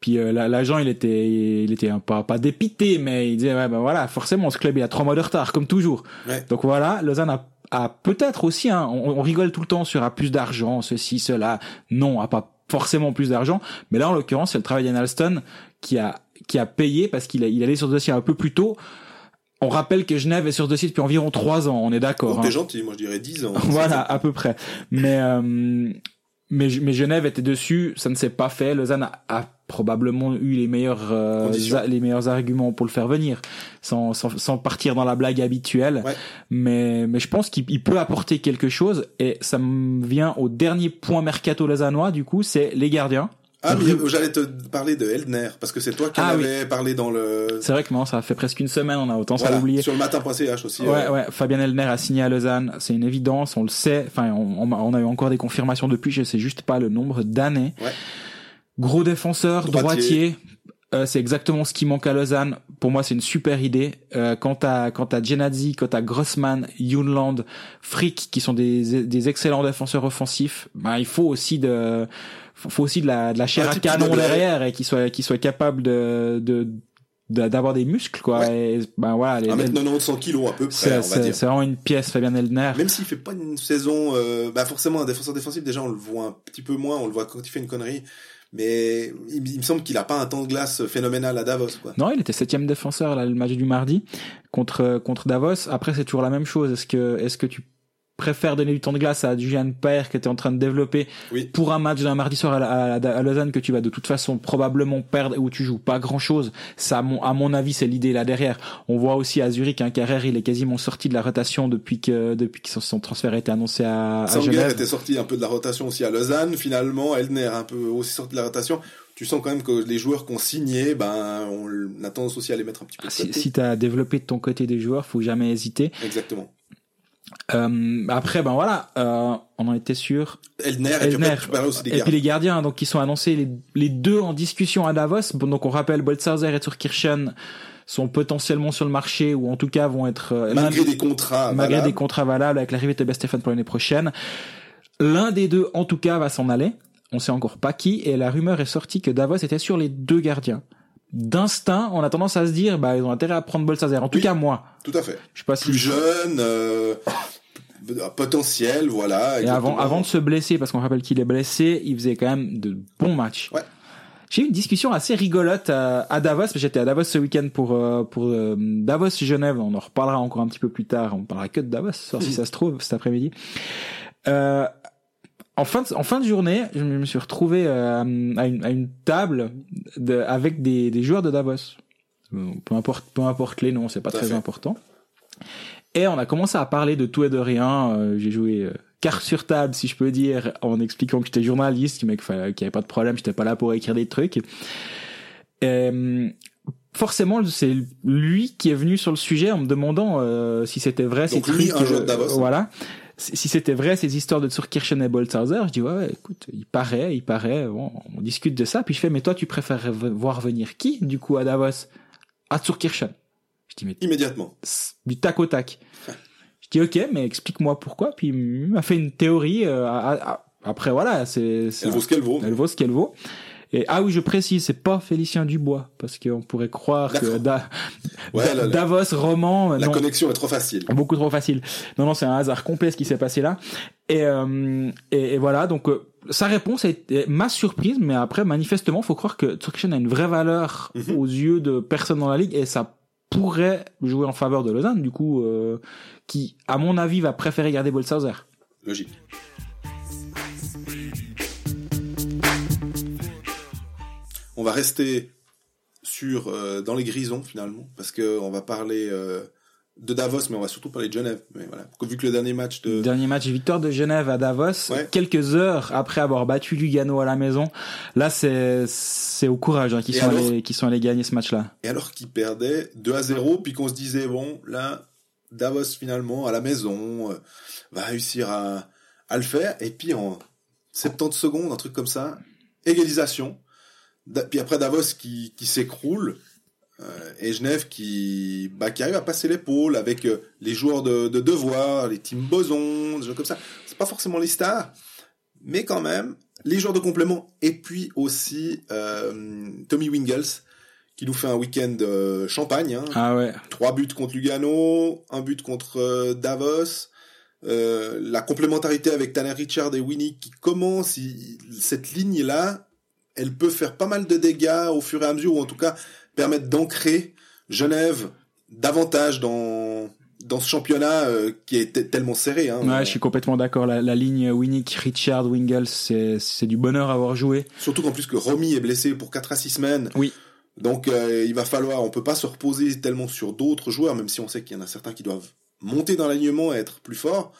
Puis euh, la- l'agent, il était, il était un pas pas dépité, mais il disait ouais ben voilà, forcément ce club il a trois mois de retard comme toujours. Ouais. Donc voilà, Lausanne a, a peut-être aussi, hein, on, on rigole tout le temps sur a plus d'argent, ceci, cela. Non, a pas forcément plus d'argent, mais là en l'occurrence c'est le travail d'Ian Alston qui a qui a payé parce qu'il il allait sur ce dossier un peu plus tôt. On rappelle que Genève est sur ce dossier depuis environ trois ans, on est d'accord. Oh, hein. T'es gentil, moi je dirais 10 ans. voilà, à peu près. Mais, euh, mais, mais Genève était dessus, ça ne s'est pas fait. Lausanne a, a probablement eu les meilleurs, euh, les meilleurs arguments pour le faire venir, sans, sans, sans partir dans la blague habituelle. Ouais. Mais, mais je pense qu'il il peut apporter quelque chose. Et ça me vient au dernier point mercato lausannois, du coup, c'est les gardiens. Ah, mais j'allais te parler de Eldner, parce que c'est toi qui en Ah, oui. avais parlé dans le. C'est vrai que maintenant, ça fait presque une semaine, on a autant ça Voilà, l'oublier. sur le matin.ch aussi. Ouais, euh, ouais. Fabien Elner a signé à Lausanne, c'est une évidence, on le sait. Enfin, on, on a- eu encore des confirmations depuis, je sais juste pas le nombre d'années. Ouais. Gros défenseur, Droitier. droitier. Euh, c'est exactement ce qui manque à Lausanne. Pour moi, c'est une super idée. Euh, quant à quant à Genadzi, quant à Grossman, Junland, Frick, qui sont des des excellents défenseurs offensifs, ben il faut aussi de faut aussi de la de la chair Un à canon derrière et qui soit qui soit capable de de d'avoir des muscles quoi. Et, ben voilà, les, Un les- mètre 90 100 kilos à peu près, c'est vraiment une pièce, Fabien Eldner. Même s'il fait pas une saison, euh, bah forcément un défenseur défensif déjà on le voit un petit peu moins, on le voit quand il fait une connerie, mais il, il me semble qu'il a pas un temps de glace phénoménal à Davos quoi. Non, il était septième défenseur là, le match du mardi contre contre Davos. Après, c'est toujours la même chose. Est-ce que est-ce que tu préfères donner du temps de glace à Julian Paer que tu es en train de développer Oui. pour un match d'un mardi soir à, la- à, à Lausanne que tu vas de toute façon probablement perdre et où tu joues pas grand chose. Ça, à mon, à mon avis, c'est l'idée là derrière. On voit aussi à Zurich un Carrère, il est quasiment sorti de la rotation depuis que depuis que son, transfert a été annoncé à, à Sanger Genève. était sorti un peu de la rotation aussi à Lausanne, finalement Eldner un peu aussi sorti de la rotation. Tu sens quand même que les joueurs qu'on signait, ben on a tendance aussi à les mettre un petit peu de Si, côté. si tu as développé de ton côté des joueurs, faut jamais hésiter. Exactement. Euh, après, ben voilà, euh, on en était sûr. Eldner, et puis après, aussi des Et puis les gardiens, donc qui sont annoncés les, les deux en discussion à Davos. Bon, donc on rappelle Boltzhauser et Turkirchen sont potentiellement sur le marché ou en tout cas vont être euh, Malgré des contrats, malgré valables. des contrats valables avec l'arrivée de Tobias pour l'année prochaine. L'un des deux, en tout cas, va s'en aller. on sait encore pas qui, et la rumeur est sortie que Davos était sur les deux gardiens. D'instinct, on a tendance à se dire, bah, ils ont intérêt à prendre Bolsazer. En tout Oui. cas, moi. Tout à fait. Je sais pas si. Plus jeune, euh, potentiel, voilà. Et avant, avant de se blesser, parce qu'on rappelle qu'il est blessé, il faisait quand même de bons matchs. Ouais. J'ai eu une discussion assez rigolote à, à Davos, parce que j'étais à Davos ce week-end pour, euh, pour euh, Davos Genève. On en reparlera encore un petit peu plus tard. On parlera que de Davos, si ça se trouve, cet après-midi. Euh, en fin de, en fin de journée, je me suis retrouvé euh, à, une, à une table de, avec des, des joueurs de Davos. Euh, Peu importe, peu importe les noms, c'est pas Tout très fait. important. Et on a commencé à parler de tout et de rien. Euh, J'ai joué euh, carte sur table, si je peux dire, en expliquant que j'étais journaliste, qu'il qu'il n'y avait pas de problème, j'étais pas là pour écrire des trucs. Et, euh, forcément, c'est lui qui est venu sur le sujet en me demandant euh, si c'était vrai ces Donc lui, trucs. un joueur de Davos. voilà. Si c'était vrai ces histoires de Zurkirchen et Boltzhauser, je dis ouais, ouais, écoute, il paraît, il paraît, bon, on discute de ça. Puis je fais, mais toi, tu préfères v- voir venir qui, du coup, à Davos? À Zurkirchen. Je dis, mais Immédiatement. du tac au tac. Je dis ok, mais explique-moi pourquoi. Puis il m'a fait une théorie. euh, à- à- après voilà, c'est c'est Elle vaut ce qu'elle vaut. elle vaut ce qu'elle vaut. Et ah oui, je précise, c'est pas Félicien Dubois parce qu'on pourrait croire que. Da- Ouais, Da- Davos roman, la non, connexion est trop facile. beaucoup trop facile. Non non, c'est un hasard complet ce qui s'est passé là. Et euh, et, et voilà, donc euh, sa réponse a été ma surprise, mais après manifestement, faut croire que Turkchen a une vraie valeur Mhm. aux yeux de personnes dans la ligue et ça pourrait jouer en faveur de Lausanne, du coup, euh, qui, à mon avis, va préférer garder Bolshauser. Logique. On va rester sur euh, dans les grisons finalement parce que on va parler euh, de Davos mais on va surtout parler de Genève mais voilà vu que le dernier match de Dernier match, victoire de Genève à Davos, Ouais. quelques heures après avoir battu Lugano à la maison. Là, c'est c'est au courage hein, qui sont alors allés qui sont allés gagner ce match-là. et alors qu'ils perdaient 2 à 0 puis qu'on se disait bon là Davos finalement à la maison euh, va réussir à, à le faire et puis en 70 secondes un truc comme ça égalisation puis après Davos qui, qui s'écroule euh, et Genève qui bah, qui arrive à passer l'épaule avec euh, les joueurs de, de devoir les teams Boson des gens comme ça c'est pas forcément les stars mais quand même les joueurs de complément et puis aussi euh, Tommy Wingles qui nous fait un week-end euh, champagne hein. Ah ouais. trois buts contre Lugano un but contre euh, Davos euh, la complémentarité avec Tanner Richard et Winnie qui commence il- cette ligne là elle peut faire pas mal de dégâts au fur et à mesure ou en tout cas permettre d'ancrer Genève davantage dans dans ce championnat euh, qui est te- tellement serré hein. Ouais, je suis complètement d'accord. La, la ligne Winnick, Richard, Wingles, c'est c'est du bonheur à avoir joué. Surtout qu'en plus que Romy est blessé pour 4 à 6 semaines. Oui. Donc euh, il va falloir, on peut pas se reposer tellement sur d'autres joueurs, même si on sait qu'il y en a certains qui doivent monter dans l'alignement et être plus forts.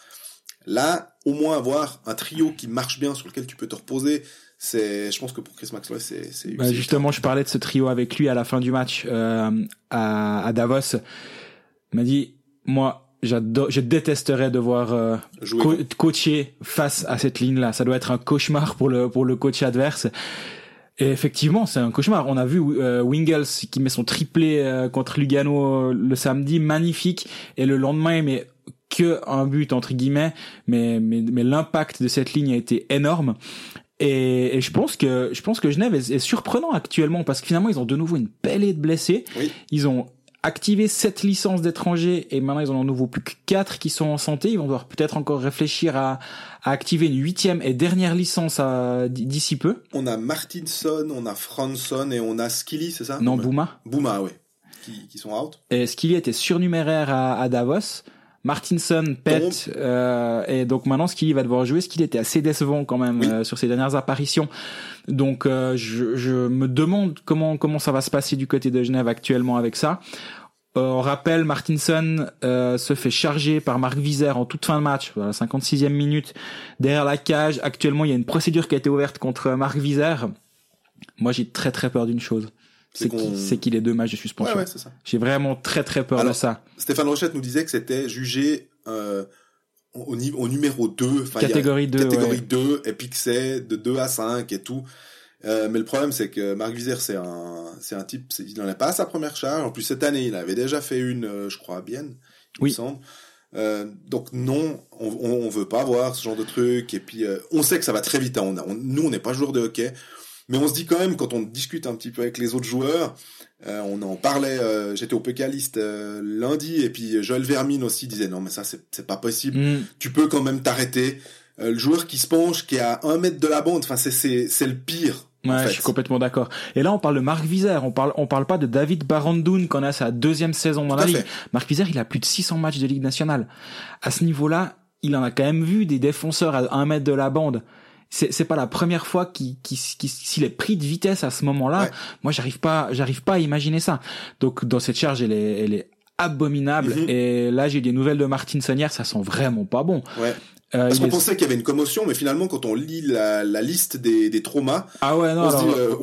Là, au moins avoir un trio qui marche bien sur lequel tu peux te reposer, c'est, je pense que pour Chris Maxwell, c'est, c'est Bah, justement, je parlais de ce trio avec lui à la fin du match euh, à, à Davos. Il m'a dit, moi, j'adore, je détesterais devoir euh, co- coacher face à cette ligne-là. Ça doit être un cauchemar pour le pour le coach adverse. Et effectivement, c'est un cauchemar. On a vu euh, Wingles qui met son triplé euh, contre Lugano euh, le samedi, magnifique, et le lendemain il met que un but entre guillemets, mais mais, mais l'impact de cette ligne a été énorme. Et, et je pense que je pense que Genève est, est surprenant actuellement parce que finalement ils ont de nouveau une pellée de blessés. Oui. Ils ont activé sept licences d'étrangers et maintenant ils en ont de nouveau plus que quatre qui sont en santé. Ils vont devoir peut-être encore réfléchir à, à activer une huitième et dernière licence d'ici peu. On a Martinson, on a Franson et on a Skilly, c'est ça? Non. Bouma. Bouma, ouais. Qui, qui sont out. Et Skilly était surnuméraire à, à Davos. Martinson pète euh, et donc maintenant Skilly va devoir jouer. Skilly était assez décevant quand même Oui. euh, sur ses dernières apparitions. Donc euh, je, je me demande comment comment ça va se passer du côté de Genève actuellement avec ça. Euh, on rappelle, Martinson euh, se fait charger par Marc Vizère en toute fin de match, à la 56e minute, derrière la cage. Actuellement, il y a une procédure qui a été ouverte contre Marc Vizère. Moi, j'ai très très peur d'une chose. C'est qu'on- qu'il qu'il ait deux matchs de suspension. Ouais, ouais, c'est ça. J'ai vraiment très très peur Alors, de ça. Stéphane Rochette nous disait que c'était jugé euh, au, numéro 2. Enfin, il y a- Catégorie 2, catégorie ouais. 2 et de 2 à 5 et tout. Euh, mais le problème, c'est que Marc Vizère, c'est un, c'est un type, c'est- il n'en est pas à sa première charge. En plus, cette année, il avait déjà fait une, euh, je crois, à Bienne, il Oui. me semble. Euh, donc non, on, on, veut pas voir ce genre de truc. Et puis on sait que ça va très vite. Hein. On, nous, on n'est pas joueur de hockey, mais on se dit quand même quand on discute un petit peu avec les autres joueurs, euh, on en parlait. J'étais au Pécaliste lundi et puis Joël Vermine aussi disait non mais ça c'est pas possible. Mm. Tu peux quand même t'arrêter. le joueur qui se penche, qui est à un mètre de la bande, enfin c'est c'est le pire. Ouais, je suis complètement d'accord. Et là, on parle de Marc Vizère. On parle, on parle pas de David Barandoun qu'on a sa deuxième saison dans la ligue. Marc Vizère, il a plus de 600 matchs de Ligue nationale. À ce niveau-là, il en a quand même vu des défenseurs à un mètre de la bande. C'est, c'est pas la première fois qu'il, s'il est pris de vitesse à ce moment-là. Moi, j'arrive pas, j'arrive pas à imaginer ça. Donc, dans cette charge, elle est, elle est abominable. Mhm. Et là, j'ai des nouvelles de Martin Sonnière, ça sent vraiment pas bon. Ouais. Euh, Parce qu'on pensait qu'il y avait une commotion, mais finalement, quand on lit la, la liste des, des traumas, ah ouais, non, euh,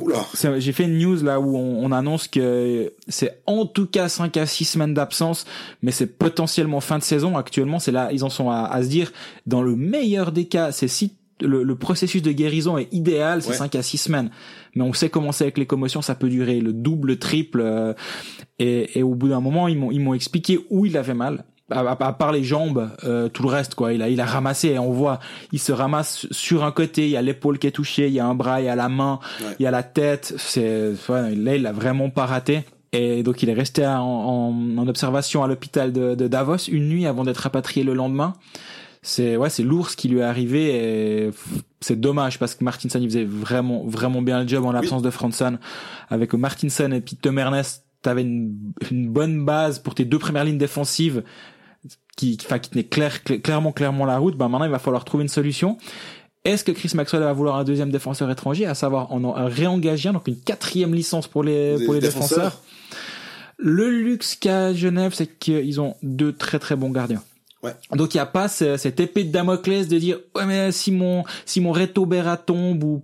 J'ai fait une news là où on, on annonce que c'est en tout cas 5 à 6 semaines d'absence, mais c'est potentiellement fin de saison. Actuellement, c'est là, ils en sont à, à, se dire, dans le meilleur des cas, c'est si le, le, processus de guérison est idéal, c'est 5 à 6 semaines. Mais on sait comment c'est avec les commotions, ça peut durer le double, le triple. Euh, et, et au bout d'un moment, ils m'ont ils m'ont expliqué où il avait mal à, part les jambes, euh, tout le reste quoi. Il a il a ramassé et on voit, il se ramasse sur un côté, il y a l'épaule qui est touchée, il y a un bras, il y a la main, il y a la tête. C'est là il a vraiment pas raté. Et donc il est resté en, en, observation à l'hôpital de, de, Davos une nuit avant d'être rapatrié le lendemain. C'est ouais, c'est lourd ce qui lui est arrivé et c'est dommage parce que Martinson il faisait vraiment vraiment bien le job en l'absence de Franson. Avec Martinson et puis Tom Ernest, t'avais une, une bonne base pour tes deux premières lignes défensives qui, enfin, qui tenait clair, clairement, clairement la route, ben maintenant il va falloir trouver une solution. Est-ce que Chris Maxwell va vouloir un deuxième défenseur étranger, à savoir en réengager donc une quatrième licence pour les, pour les défenseurs? Le luxe qu'a Genève, c'est qu'ils ont deux très très bons gardiens. Ouais. Donc il y a pas cette épée de Damoclès de dire ouais mais si mon si mon Reto Berra tombe ou,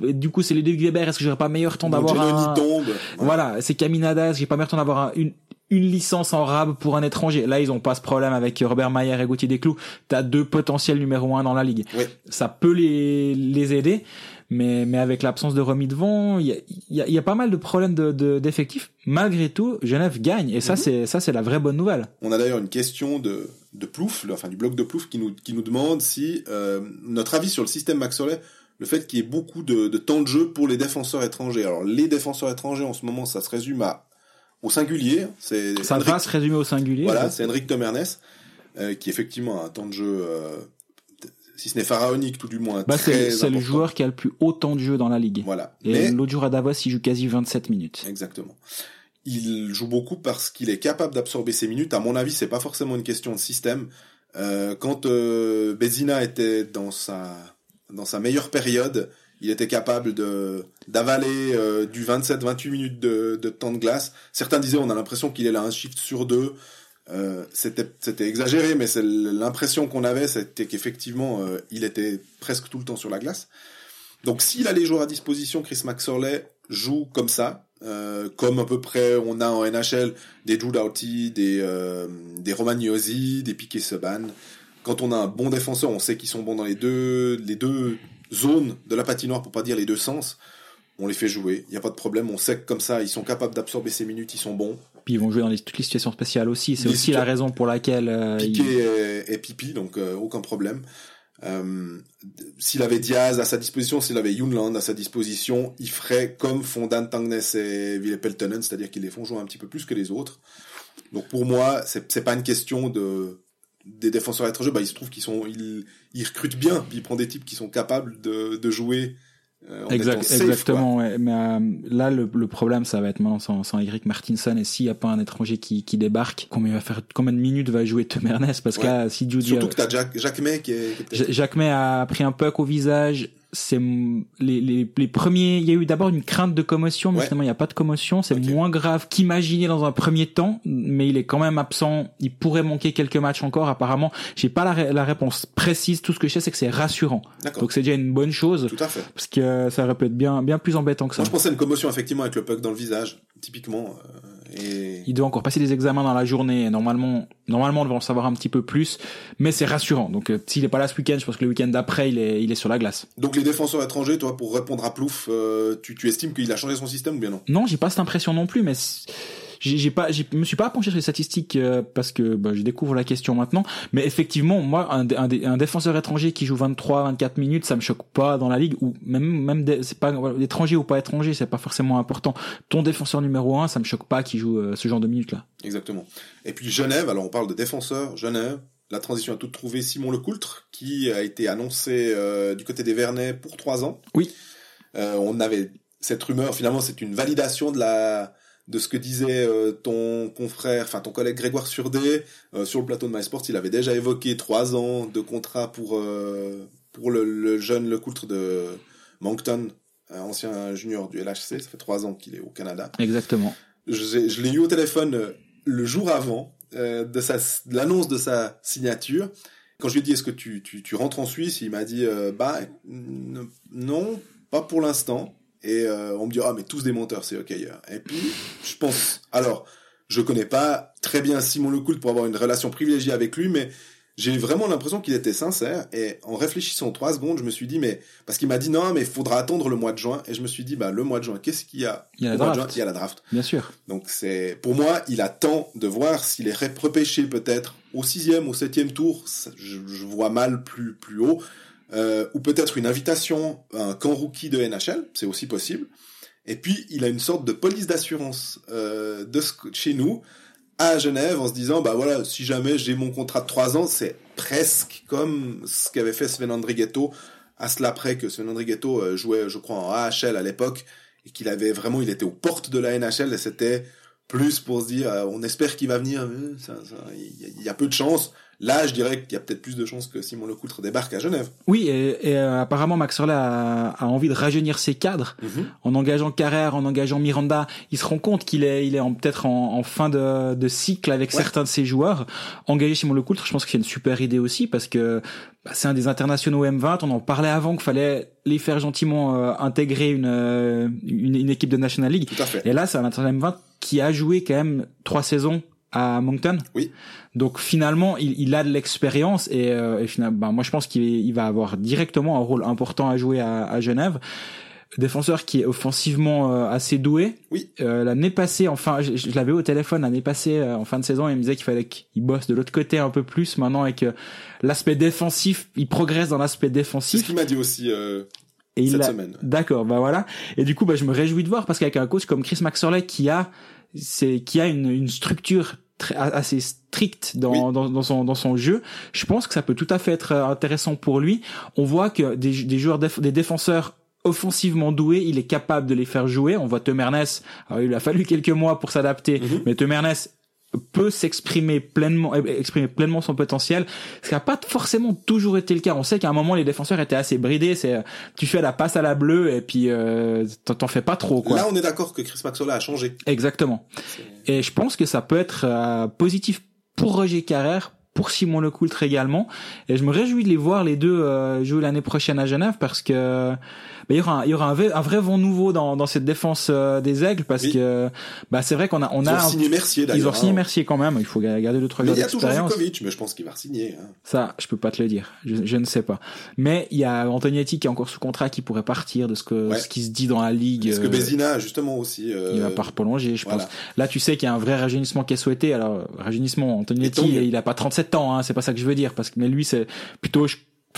du coup c'est les deux Weber est-ce que j'aurais pas meilleur temps d'avoir un tombe voilà c'est Caminadas j'ai pas meilleur temps d'avoir une une licence en rab pour un étranger. Là, ils ont pas ce problème avec Robert Mayer et Gauthier Desclous. T'as deux potentiels numéro un dans la ligue. Ça peut les, les aider, mais, mais avec l'absence de remis devant, il y a, y, a, y a, pas mal de problèmes de, d'effectifs. Malgré tout, Genève gagne, et ça, mhm. c'est, ça, c'est la vraie bonne nouvelle. On a d'ailleurs une question de, de Plouf, enfin du blog de Plouf, qui nous, qui nous demande si euh, notre avis sur le système Max le fait qu'il y ait beaucoup de, de temps de jeu pour les défenseurs étrangers. Alors les défenseurs étrangers en ce moment, ça se résume à au singulier. C'est ça va se résumer au singulier. Voilà, c'est Henrik Tomernes euh, qui effectivement a un temps de jeu, euh, si ce n'est pharaonique, tout du moins. Bah c'est le joueur qui a le plus haut temps de jeu dans la ligue. Voilà. Et l'autre jour à Davos, il joue quasi 27 minutes. Exactement. Il joue beaucoup parce qu'il est capable d'absorber ses minutes. À mon avis, c'est pas forcément une question de système. Euh, quand euh, Bezina était dans sa dans sa meilleure période, il était capable d'avaler euh, du 27-28 minutes de, de, temps de glace. Certains disaient on a l'impression qu'il est là un shift sur deux. Euh, c'était c'était exagéré, mais c'est l'impression qu'on avait, c'était qu'effectivement euh, il était presque tout le temps sur la glace. Donc s'il a les joueurs à disposition, Chris Maxorley joue comme ça, euh, comme à peu près on a en NHL des Drew Doughty, des euh, des Romagnosi, des Piquet Subban. Quand on a un bon défenseur, on sait qu'ils sont bons dans les deux les deux zone de la patinoire, pour pas dire les deux sens, on les fait jouer. Il n'y a pas de problème. On sait que comme ça, ils sont capables d'absorber ces minutes, ils sont bons. Puis ils vont jouer dans les, toutes les situations spéciales aussi. C'est aussi la raison pour laquelle. Euh, Piqué et, Pipi, donc euh, aucun problème. Euh, s'il avait Diaz à sa disposition, s'il avait Yunland à sa disposition, il ferait comme font Dan Tangnes et Ville Peltonen, c'est-à-dire qu'ils les font jouer un petit peu plus que les autres. Donc pour moi, c'est pas une question de des défenseurs étrangers, bah, il se trouve qu'ils sont, ils, ils recrutent bien, ils prennent des types qui sont capables de, de jouer. Euh, exactement, ouais. mais euh, là le, le, problème ça va être maintenant sans, sans Eric Martinson. Et s'il n'y a pas un étranger qui, qui débarque, combien va faire, combien de minutes va jouer Tom Ernest? Parce que là, si Judy surtout que t'as Jacques, Jacques May qui est, Jacques May a pris un puck au visage, c'est les, les, les, premiers. Il y a eu d'abord une crainte de commotion, mais finalement il n'y a pas de commotion. C'est moins grave qu'imaginer dans un premier temps, mais il est quand même absent. Il pourrait manquer quelques matchs encore. Apparemment, j'ai pas la, la, réponse précise. Tout ce que je sais, c'est que c'est rassurant. Donc c'est déjà une bonne chose. Tout à fait. Parce que ça aurait pu être bien bien plus embêtant que ça. Moi, je pensais à une commotion effectivement avec le puck dans le visage, typiquement. Euh il doit encore passer des examens dans la journée. Normalement, normalement, on devrait en savoir un petit peu plus, mais c'est rassurant. Donc, euh, s'il est pas là ce week-end, je pense que le week-end d'après, il est, il est sur la glace. Donc, les défenseurs étrangers, toi, pour répondre à Plouf, euh, tu, tu estimes qu'il a changé son système ou bien non? Non, j'ai pas cette impression non plus, mais j'ai pas, je me suis pas penché sur les statistiques euh, parce que bah, je découvre la question maintenant. Mais effectivement, moi, un, un, un, défenseur étranger qui joue 23, 24 minutes, ça me choque pas dans la ligue. Ou même, même c'est pas étranger ou pas étranger, c'est pas forcément important. Ton défenseur numéro un, ça me choque pas qu'il joue euh, ce genre de minutes là. Exactement. Et puis Genève, alors on parle de défenseur, Genève. La transition a tout trouvé Simon Lecoultre, qui a été annoncé euh, du côté des Vernets pour trois ans. Oui. on avait cette rumeur, finalement, c'est une validation de la de ce que disait euh, ton confrère, enfin ton collègue Grégoire Surdé euh, sur le plateau de MySports. Il avait déjà évoqué trois ans de contrat pour euh, pour le, le, jeune Lecoultre de Moncton, ancien junior du LHC. Ça fait trois ans qu'il est au Canada. Exactement. Je, je l'ai eu au téléphone le jour avant de, sa, de l'annonce de sa signature. Quand je lui ai dit est-ce que tu, tu, tu rentres en Suisse, il m'a dit bah non, pas pour l'instant. Et euh, on me dit ah mais tous des menteurs c'est ok Et puis je pense alors je connais pas très bien Simon Lecoultre pour avoir une relation privilégiée avec lui, mais j'ai vraiment l'impression qu'il était sincère. Et en réfléchissant trois secondes, je me suis dit mais parce qu'il m'a dit non mais il faudra attendre le mois de juin. Et je me suis dit bah le mois de juin qu'est-ce qu'il y a? Il y a la draft. il y a la draft. Bien sûr. Donc c'est pour moi il attend de voir s'il est repêché peut-être au sixième, au septième tour. Je, je vois mal plus plus haut euh, ou peut-être une invitation un camp rookie de NHL, c'est aussi possible. Et puis il a une sorte de police d'assurance euh, de chez nous à Genève en se disant bah voilà si jamais j'ai mon contrat de trois ans c'est presque comme ce qu'avait fait Sven Andrighetto à cela près que Sven Andrighetto euh, jouait je crois en AHL à l'époque et qu'il avait vraiment il était aux portes de la NHL et c'était plus pour se dire euh, on espère qu'il va venir il y, a peu de chance Là, je dirais qu'il y a peut-être plus de chances que Simon Lecoultre débarque à Genève. Oui, et, et euh, apparemment Max Orley a, a, envie de rajeunir ses cadres mhm. en engageant Carrère, en engageant Miranda. Il se rend compte qu'il est, il est peut-être en, en, fin de, de cycle avec certains de ses joueurs. Engager Simon Lecoultre, je pense que c'est une super idée aussi parce que bah, c'est un des internationaux M20. On en parlait avant qu'il fallait les faire gentiment euh, intégrer une, euh, une, une, équipe de National League. Tout à fait. Et là, c'est un international M20 qui a joué quand même trois saisons à Moncton. Oui. Donc finalement, il, il a de l'expérience et, euh, et finalement, ben, moi je pense qu'il il va avoir directement un rôle important à jouer à, à Genève. Défenseur qui est offensivement euh, assez doué. Oui. Euh, l'année passée, enfin, je, je l'avais au téléphone l'année passée euh, en fin de saison, il me disait qu'il fallait qu'il bosse de l'autre côté un peu plus maintenant et que l'aspect défensif, il progresse dans l'aspect défensif. C'est ce qu'il m'a dit aussi. et cette semaine. D'accord, bah voilà. Et du coup, bah, je me réjouis de voir parce qu'avec un coach comme Chris Maxorley qui a, c'est qui a une, une structure très, assez strict dans, dans, dans, son, dans son jeu, je pense que ça peut tout à fait être euh, intéressant pour lui. On voit que des, des joueurs, des défenseurs offensivement doués, il est capable de les faire jouer. On voit Temernes, il a fallu quelques mois pour s'adapter, mm-hmm. mais Temernes peut s'exprimer pleinement, euh, exprimer pleinement son potentiel, ce qui n'a pas forcément toujours été le cas. On sait qu'à un moment les défenseurs étaient assez bridés. C'est euh, tu fais la passe à la bleue et puis euh, t'en fais pas trop. Quoi. Là, on est d'accord que Chris Maxwell a changé. Exactement. Et je pense que ça peut être euh, positif pour Roger Carrère, pour Simon Lecoultre également. Et je me réjouis de les voir les deux jouer l'année prochaine à Genève parce que il y aura un, il y aura un, vrai, un vrai vent nouveau dans, dans cette défense euh, des aigles parce que bah c'est vrai qu'on a on ils a ont signé Mercier d'ailleurs. Ils ont signé hein. Mercier quand même. Il faut garder le trois Il y a toujours Vukovic, mais je pense qu'il va signer. Hein. Ça, je peux pas te le dire. Je, je, ne sais pas. Mais il y a Antonietti qui est encore sous contrat, qui pourrait partir de ce que ce qui se dit dans la ligue. Parce que euh, Bézina justement aussi. Euh... Il va pas prolonger, je pense. Là, tu sais qu'il y a un vrai rajeunissement qui est souhaité. Alors rajeunissement, Antonietti, il a pas 37 ans. Hein, c'est pas ça que je veux dire. Parce que mais lui, c'est plutôt je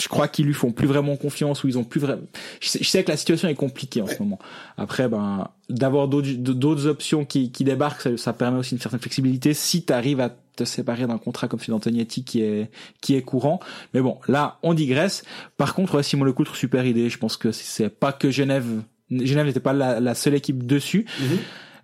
crois qu'ils lui font plus vraiment confiance ou ils ont plus vraiment je sais, que la situation est compliquée en ce moment. Après ben d'avoir d'autres options qui, qui débarquent ça, ça, permet aussi une certaine flexibilité si tu arrives à te séparer d'un contrat comme celui d'Antonietti qui est qui est courant. Mais bon là on digresse. Par contre Simon Lecoultre super idée. Je pense que c'est pas que Genève Genève n'était pas la, la, seule équipe dessus. Mm-hmm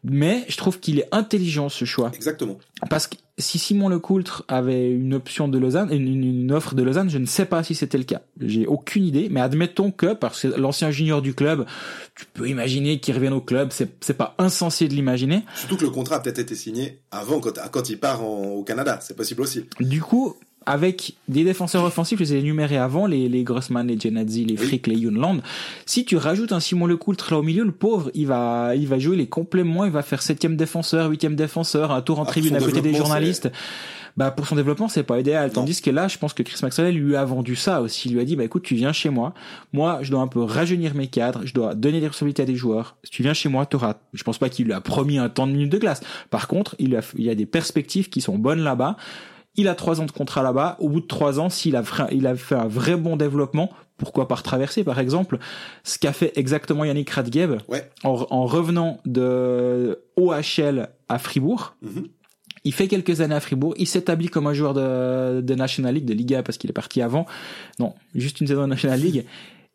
mais je trouve qu'il est intelligent ce choix. Exactement. Parce que si Simon Lecoultre avait une option de Lausanne, une, une offre de Lausanne, je ne sais pas si c'était le cas. J'ai aucune idée, mais admettons que parce que l'ancien junior du club, tu peux imaginer qu'il revienne au club, c'est c'est pas insensé de l'imaginer. Surtout que le contrat a peut-être été signé avant quand quand il part au Canada, c'est possible aussi. Du coup, avec des défenseurs offensifs, je les ai énumérés avant, les, les Grossman, les Genadzi, les Frick, les Yunland. Si tu rajoutes un Simon Lecoultre là au milieu, le pauvre, il va, il va jouer les compléments, il va faire septième défenseur, huitième défenseur, un tour en Ah, tribune à côté des journalistes. Bah, pour son développement, c'est pas idéal. Tandis que là, je pense que Chris Maxwell lui a vendu ça aussi. Il lui a dit, bah, écoute, tu viens chez moi. Moi, je dois un peu rajeunir mes cadres. Je dois donner des responsabilités à des joueurs. Si tu viens chez moi, t'auras, je pense pas qu'il lui a promis un temps de minutes de glace. Par contre, il, a, il y a des perspectives qui sont bonnes là-bas. Il a trois ans de contrat là-bas. Au bout de trois ans, s'il a, il a fait un vrai bon développement, pourquoi pas retraverser, par exemple, ce qu'a fait exactement Yannick Radgeb Ouais. en, en revenant de OHL à Fribourg. Mhm. Il fait quelques années à Fribourg. Il s'établit comme un joueur de, de National League, de Liga, parce qu'il est parti avant. Non, juste une saison de National League.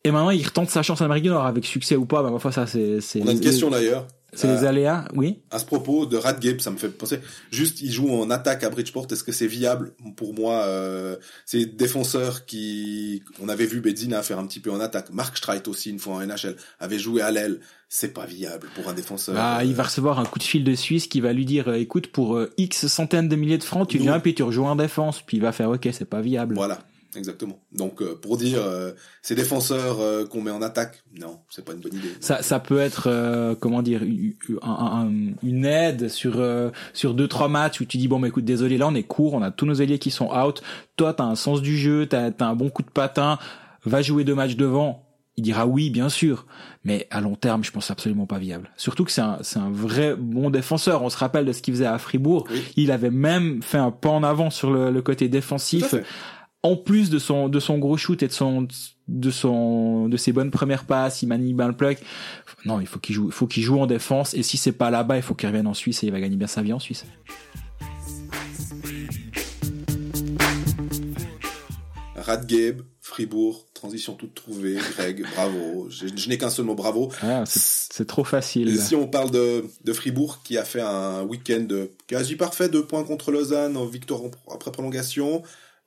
Et maintenant, il retente sa chance en Amérique du Nord avec succès ou pas. Ben, parfois, ça, c'est, On a une question d'ailleurs. C'est Euh, les aléas, oui. À ce propos de Radgate, ça me fait penser. Juste, il joue en attaque à Bridgeport. Est-ce que c'est viable pour moi euh, C'est défenseur qui, on avait vu Bedzina faire un petit peu en attaque. Mark Streit aussi une fois en NHL avait joué à l'aile. C'est pas viable pour un défenseur. Ah, Euh, il va recevoir un coup de fil de Suisse qui va lui dire, euh, écoute, pour euh, X centaines de milliers de francs, tu viens puis tu rejoins en défense. Puis il va faire, ok, c'est pas viable. Voilà, exactement. Donc euh, pour dire, euh, ces défenseurs euh, qu'on met en attaque, non, c'est pas une bonne idée. Ça, ça peut être euh, comment dire une aide sur euh, sur deux trois matchs où tu dis bon bah écoute désolé là on est court on a tous nos alliés qui sont out toi t'as un sens du jeu t'as as un bon coup de patin va jouer deux matchs devant il dira oui bien sûr mais à long terme je pense absolument pas viable surtout que c'est un c'est un vrai bon défenseur on se rappelle de ce qu'il faisait à Fribourg Oui. il avait même fait un pas en avant sur le, le côté Tout à défensif fait. En plus de son de son gros shoot et de son de son de ses bonnes premières passes, il manie bien le puck. Non, il faut qu'il joue, faut qu'il joue en défense et si c'est pas là-bas, il faut qu'il revienne en Suisse et il va gagner bien sa vie en Suisse. Radgabe, Fribourg, transition toute trouvée. Greg, bravo. Je, je n'ai qu'un seul mot, bravo. Ah, c'est trop facile. Et si on parle de, de Fribourg qui a fait un week-end quasi parfait, deux points contre Lausanne, en victoire après prolongation,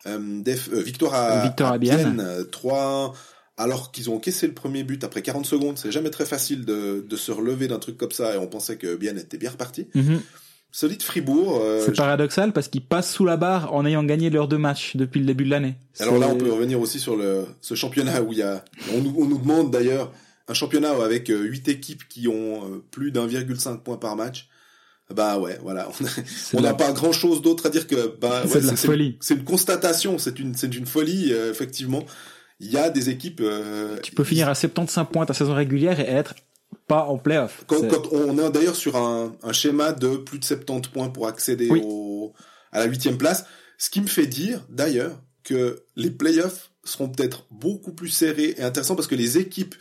def- euh, victoire à, Victoire à Bienne. euh, 3 alors qu'ils ont encaissé le premier but après 40 secondes. C'est jamais très facile de, de se relever d'un truc comme ça et on pensait que Bienne était bien reparti. Mhm. Solide Fribourg. euh, C'est paradoxal parce qu'ils passent sous la barre en ayant gagné leurs deux matchs depuis le début de l'année. Alors là, on peut revenir aussi sur le, ce championnat où il y a, on nous, on nous demande d'ailleurs un championnat avec euh, huit équipes qui ont euh, plus d'1,5 point par match. Bah ouais, voilà. On n'a la- pas grand chose d'autre à dire que bah c'est ouais, de la folie. C'est une constatation, c'est une c'est une folie euh, effectivement. Il y a des équipes. euh, Tu peux finir à 75 points ta saison régulière et être pas en playoff. Quand, quand on est d'ailleurs sur un, un schéma de plus de 70 points pour accéder Oui. au, à la huitième place, ce qui me fait dire d'ailleurs que les playoffs seront peut-être beaucoup plus serrés et intéressants parce que les équipes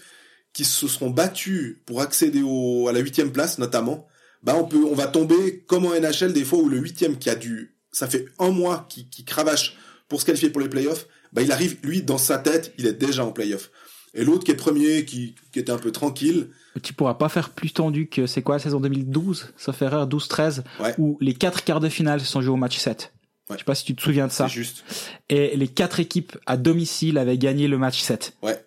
qui se seront battues pour accéder au, à la huitième place notamment, bah on peut, on va tomber comme en NHL des fois où le huitième qui a dû, ça fait un mois qui, qui cravache pour se qualifier pour les playoffs, bah il arrive lui dans sa tête, il est déjà en playoff. Et l'autre qui est premier, qui, qui était un peu tranquille, Tu pourras pas faire plus tendu que c'est quoi la saison 2012, sauf erreur 12-13, Ouais. où les quatre quarts de finale se sont joués au match 7. Ouais. Je sais pas si tu te souviens de ça. c'est juste. Et les quatre équipes à domicile avaient gagné le match 7. Ouais.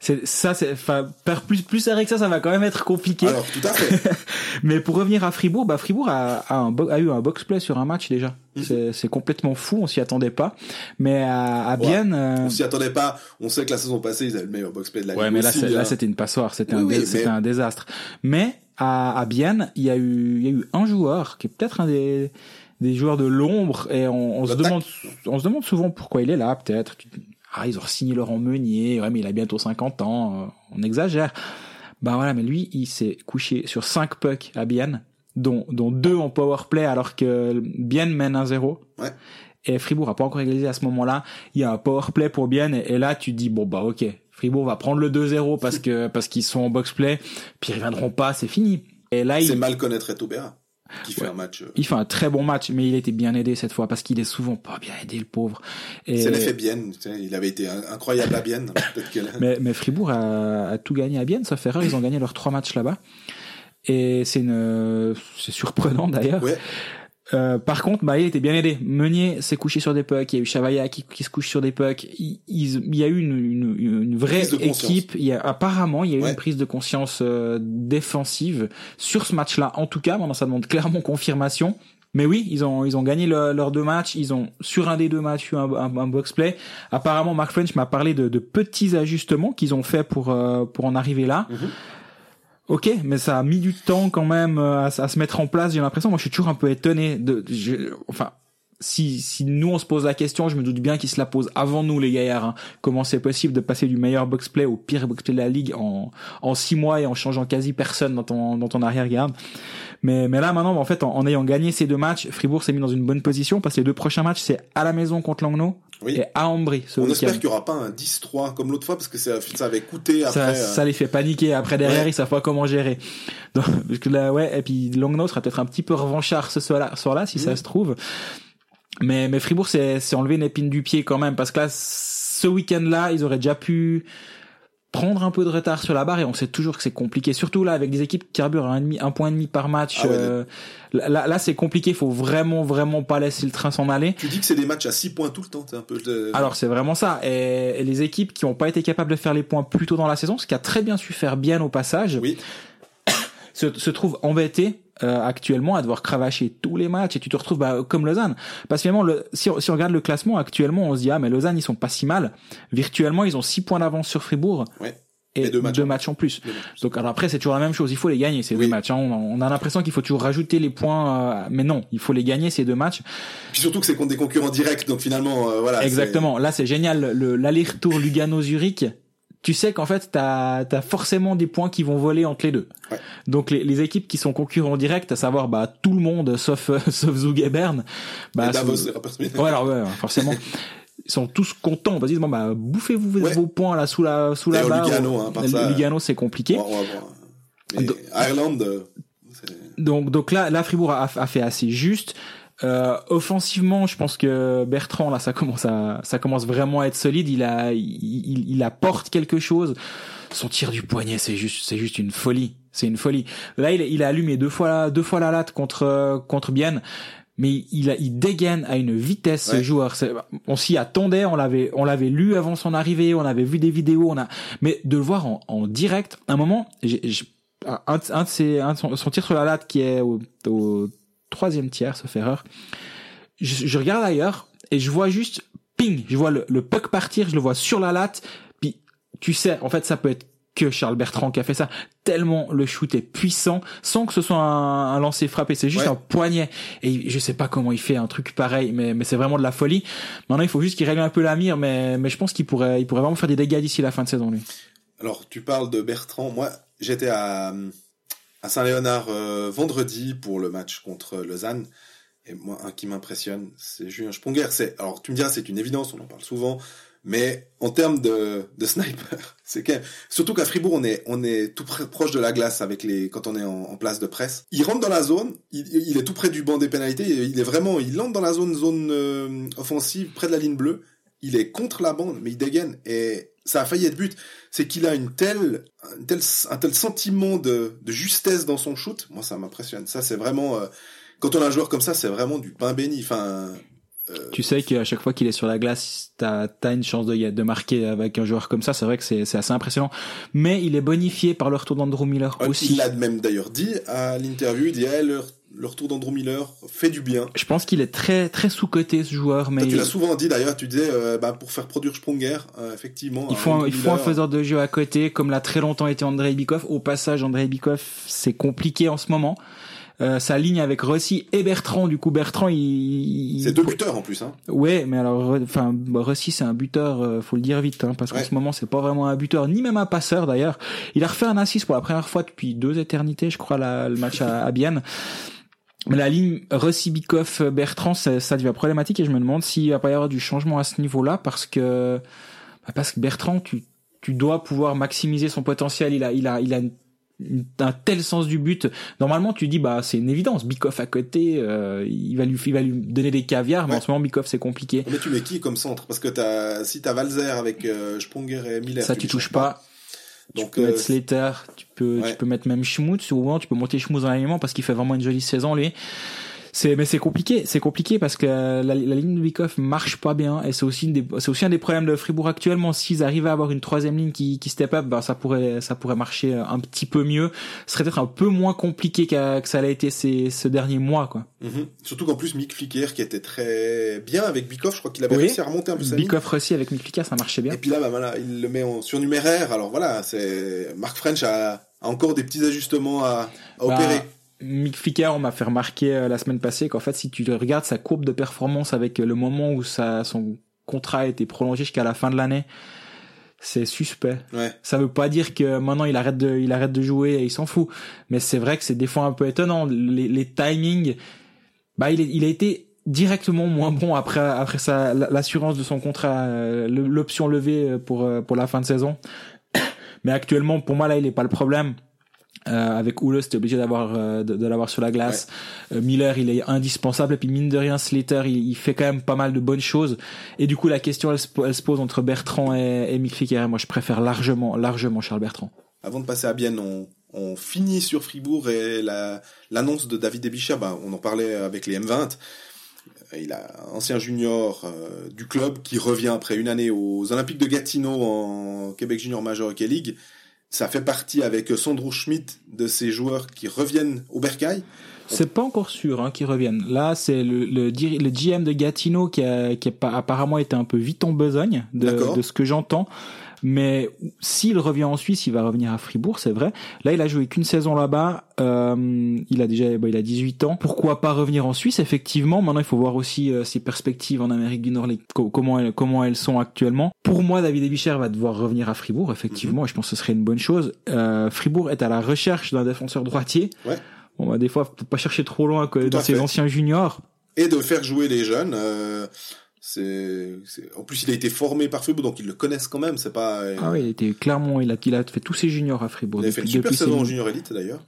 C'est ça, c'est enfin faire plus plus que ça, ça va quand même être compliqué. Alors, tout à fait. Mais pour revenir à Fribourg, bah Fribourg a, a, un a eu un box play sur un match déjà. Mhm. C'est- C'est complètement fou, on s'y attendait pas. Mais à, à Ouais. Bienne, euh, On s'y attendait pas. On sait que la saison passée, ils avaient le meilleur box-play de la ouais, ligue mais là, aussi, c'est- là hein. c'était une passoire, c'était Oui, un, oui, mais- un désastre. Mais à, à Bienne, il y a eu, il y a eu un joueur qui est peut-être un des des joueurs de l'ombre et on, on se demande, on se demande souvent pourquoi il est là. Peut-être, ah ils ont signé Laurent Meunier, ouais mais il a bientôt 50 ans, euh, on exagère. Bah voilà, mais lui, il s'est couché sur 5 pucks à Bienne, dont, dont deux en power play alors que Bienne mène 1-0. Ouais. Et Fribourg a pas encore égalisé à ce moment-là. Il y a un power play pour Bienne et, et là tu dis bon bah ok, Fribourg va prendre le 2-0 parce que parce qu'ils sont en box play, puis ils reviendront pas, c'est fini. Et là C'est il, mal connaître Etobera, qui fait Ouais. un match. euh, il fait un très bon match, mais il était bien aidé cette fois parce qu'il est souvent pas bien aidé le pauvre. Et C'est l'effet Bienne. Il avait été in- incroyable à Bienne. Mais, mais Fribourg a, a tout gagné à Bienne, sauf erreur, ils ont gagné leurs trois matchs là-bas. Et c'est une, c'est surprenant d'ailleurs. Ouais. Euh, par contre, bah, il était bien aidé. Meunier s'est couché sur des pucks, il y a eu Chavaya qui, qui se couche sur des pucks. Il, y a eu une, une, une vraie équipe. Il y a, apparemment, il y a eu Ouais. une prise de conscience euh, défensive sur ce match-là. En tout cas, maintenant, ça demande clairement confirmation. Mais oui, ils ont ils ont gagné leurs deux matchs. Ils ont sur un des deux matchs eu un, un, box play. Apparemment, Mark French m'a parlé de, de, petits ajustements qu'ils ont fait pour euh, pour en arriver là. Mhm. Ok, mais ça a mis du temps quand même euh, à, à se mettre en place. J'ai l'impression. Moi, je suis toujours un peu étonné de. Je, enfin, si, si nous on se pose la question, je me doute bien qu'ils se la posent avant nous les gaillards. Hein. Comment c'est possible de passer du meilleur box-play au pire box-play de la ligue en, en six mois et en changeant quasi personne dans ton, dans ton arrière-garde? Mais, mais là maintenant, en fait, en, ayant gagné ces deux matchs, Fribourg s'est mis dans une bonne position parce que les deux prochains matchs, c'est à la maison contre Langnau et à Ambry. On espère qu'il n'y aura pas un 10-3 comme l'autre fois parce que ça, ça avait coûté après. Ça, ça les fait paniquer. Après derrière, ils savent pas comment gérer. Donc, parce que là, ouais, et puis Langnau sera peut-être un petit peu revanchard ce soir-là, soir -là, si ça se trouve. Mais, mais Fribourg s'est enlevé une épine du pied quand même parce que là, ce week-end-là, ils auraient déjà pu prendre un peu de retard sur la barre et on sait toujours que c'est compliqué. Surtout là avec des équipes qui carburent un, demi, un point et demi par match ah euh, là, là c'est compliqué. Faut vraiment vraiment pas laisser le train s'en aller. Tu dis que c'est des matchs à 6 points tout le temps un peu alors c'est vraiment ça. Et, et, les équipes qui ont pas été capables de faire les points plus tôt dans la saison ce qui a très bien su faire bien au passage oui. se, se trouvent embêtés euh, actuellement à devoir cravacher tous les matchs et tu te retrouves bah, comme Lausanne. Parce que finalement, le, si, on, si, on regarde le classement actuellement, on se dit ah mais Lausanne ils sont pas si mal. Virtuellement ils ont 6 points d'avance sur Fribourg. Ouais. Et, deux, matchs, en plus. Donc alors après c'est toujours la même chose, il faut les gagner ces deux matchs. Hein. On, a l'impression qu'il faut toujours rajouter les points, euh, mais non, il faut les gagner ces deux matchs. Puis surtout que c'est contre des concurrents directs, donc finalement euh, voilà. Exactement. Là c'est génial, l'aller-retour Lugano-Zurich tu sais qu'en fait, tu as, forcément des points qui vont voler entre les deux. Donc les, les, équipes qui sont concurrents directs, à savoir bah, tout le monde sauf, sauf Zug et Bern, bah, Davos, ouais, alors, ouais, forcément. ils sont tous contents. Vas-y, bon, bah, bouffez-vous vos points là sous la sous la barre. Lugano, hein, par Lugano, c'est compliqué. Mais Ireland. Euh, donc donc là, là Fribourg a, a fait assez juste. Euh, offensivement, je pense que Bertrand là, ça commence à, ça commence vraiment à être solide. Il a, il, il apporte quelque chose. Son tir du poignet, c'est juste, c'est juste une folie. C'est une folie. Là, il, il a allumé deux fois, deux fois la latte contre contre Bienne mais il, a, il dégaine à une vitesse ce joueur. On s'y attendait, on l'avait, on l'avait lu avant son arrivée, on avait vu des vidéos, on a, mais de le voir en, en direct, à un moment, j'ai, un, un, de ses, un de son, son, tir sur la latte qui est au, au troisième tiers, sauf erreur. Je, je, regarde ailleurs et je vois juste ping, je vois le, le puck partir, je le vois sur la latte. Puis tu sais, en fait, ça peut être que Charles Bertrand qui a fait ça. Tellement le shoot est puissant, sans que ce soit un, un lancer frappé, c'est juste un poignet. Et je sais pas comment il fait un truc pareil, mais, mais c'est vraiment de la folie. Maintenant, il faut juste qu'il règle un peu la mire, mais, mais je pense qu'il pourrait, il pourrait vraiment faire des dégâts d'ici la fin de saison, lui. Alors, tu parles de Bertrand. Moi, j'étais à, à Saint-Léonard euh, vendredi pour le match contre Lausanne. Et moi, un qui m'impressionne, c'est Julien Sponger. C'est, alors, tu me diras, c'est une évidence, on en parle souvent. Mais en termes de, de sniper, c'est que, surtout qu'à Fribourg, on est, on est tout proche de la glace avec les, quand on est en, place de presse. Il rentre dans la zone, il, il, est tout près du banc des pénalités, il est vraiment, il entre dans la zone, zone euh, offensive, près de la ligne bleue. Il est contre la bande, mais il dégaine et ça a failli être but. C'est qu'il a une telle, un tel, un tel sentiment de, de justesse dans son shoot. Moi, ça m'impressionne. Ça, c'est vraiment, euh, quand on a un joueur comme ça, c'est vraiment du pain béni. Enfin, euh, tu sais qu'à chaque fois qu'il est sur la glace, t'as as une chance de, de marquer avec un joueur comme ça. C'est vrai que c'est assez impressionnant. Mais il est bonifié par le retour d'Andrew Miller ah, aussi. Il l'a même d'ailleurs dit à l'interview. Il dit eh, le, retour d'Andrew Miller fait du bien. Je pense qu'il est très très sous coté ce joueur. Mais tu l'as souvent dit d'ailleurs. Tu disais euh, bah, pour faire produire Sprunger, euh, effectivement. Il faut un, il faut un faiseur de jeu à côté, comme l'a très longtemps été Andrei Bikov. Au passage, Andrei Bikov, c'est compliqué en ce moment. Euh, sa ligne avec Rossi et Bertrand. Du coup, Bertrand, il, c'est deux buteurs en plus. Hein. Ouais, mais alors, enfin, Rossi, c'est un buteur, euh, faut le dire vite, hein, parce qu'en ce moment, c'est pas vraiment un buteur, ni même un passeur d'ailleurs. Il a refait un assist pour la première fois depuis deux éternités, je crois, la, le match à, à Bienne. Mais la ligne Rossi Bikoff Bertrand, ça, ça devient problématique et je me demande s'il va pas y avoir du changement à ce niveau-là parce que bah, parce que Bertrand, tu tu dois pouvoir maximiser son potentiel. Il a il a il a un tel sens du but. Normalement, tu dis bah c'est une évidence. Bikoff à côté, euh, il va lui il va lui donner des caviars, mais en ce moment Bikoff c'est compliqué. Mais tu mets qui comme centre? Parce que t'as si t'as Valzer avec euh, Sponger et Miller, ça tu, touches pas. Donc tu peux mettre euh, Slater, tu peux tu peux mettre même Schmutz ou tu peux monter Schmutz dans l'alignement parce qu'il fait vraiment une jolie saison lui C'est mais c'est compliqué, c'est compliqué parce que la, la ligne de Bikoff marche pas bien et c'est aussi une des, c'est aussi un des problèmes de Fribourg actuellement. S'ils arrivaient à avoir une troisième ligne qui, qui step up, ben ça pourrait ça pourrait marcher un petit peu mieux. Ce serait peut-être un peu moins compliqué que ça l'a été ces ce dernier mois quoi. Mm-hmm. Surtout qu'en plus Mick Flicker qui était très bien avec Bikoff, je crois qu'il avait réussi à remonter un peu sa Bikoff aussi avec Mick Flicker, ça marchait bien. Et puis là bah voilà, il le met en surnuméraire. Alors voilà, c'est Mark French a, encore des petits ajustements à, à bah, opérer. Mick Flicker, on m'a fait remarquer euh, la semaine passée qu'en fait, si tu regardes sa courbe de performance avec le moment où sa, son contrat a été prolongé jusqu'à la fin de l'année, c'est suspect. Ouais. Ça veut pas dire que maintenant il arrête de, il arrête de jouer et il s'en fout. Mais c'est vrai que c'est des fois un peu étonnant. Les, les timings, bah, il, il a été directement moins bon après, après sa, l'assurance de son contrat, euh, l'option levée pour, euh, pour la fin de saison. Mais actuellement, pour moi, là, il est pas le problème. Euh, avec Oulos, c'était obligé d'avoir euh, de, l'avoir sur la glace. Euh, Miller, il est indispensable. Et puis mine de rien, Slater, il, fait quand même pas mal de bonnes choses. Et du coup, la question, elle, se pose entre Bertrand et, et Mick Flicker. moi, je préfère largement, largement Charles Bertrand. Avant de passer à Bienne, on, on finit sur Fribourg et l'annonce de David Ebischer, ben, on en parlait avec les M20. Il a ancien junior du club qui revient après une année aux Olympiques de Gatineau en Québec Junior Major Hockey League ça fait partie avec Sandro Schmidt de ces joueurs qui reviennent au Bercail. C'est pas encore sûr hein, qu'ils reviennent. Là, c'est le, le, le, GM de Gatineau qui a, qui a apparemment été un peu vite en besogne de, de ce que j'entends. Mais s'il revient en Suisse, il va revenir à Fribourg, c'est vrai. Là, il a joué qu'une saison là-bas. Euh, il a déjà, bah, il a 18 ans. Pourquoi pas revenir en Suisse? Effectivement. Maintenant, il faut voir aussi euh, ses perspectives en Amérique du Nord, comment elles, comment elles sont actuellement. Pour moi, David Ebicher va devoir revenir à Fribourg, effectivement, et je pense que ce serait une bonne chose. Euh, Fribourg est à la recherche d'un défenseur droitier. Ouais. Bon, bah, des fois, faut pas chercher trop loin que dans ses anciens juniors. Et de faire jouer les jeunes. Euh, c'est, en plus il a été formé par Fribourg, donc ils le connaissent quand même. C'est pas. Euh, ah oui, il était clairement, il a, il a fait tous ses juniors à Fribourg. Il a fait une super saison en junior élite d'ailleurs.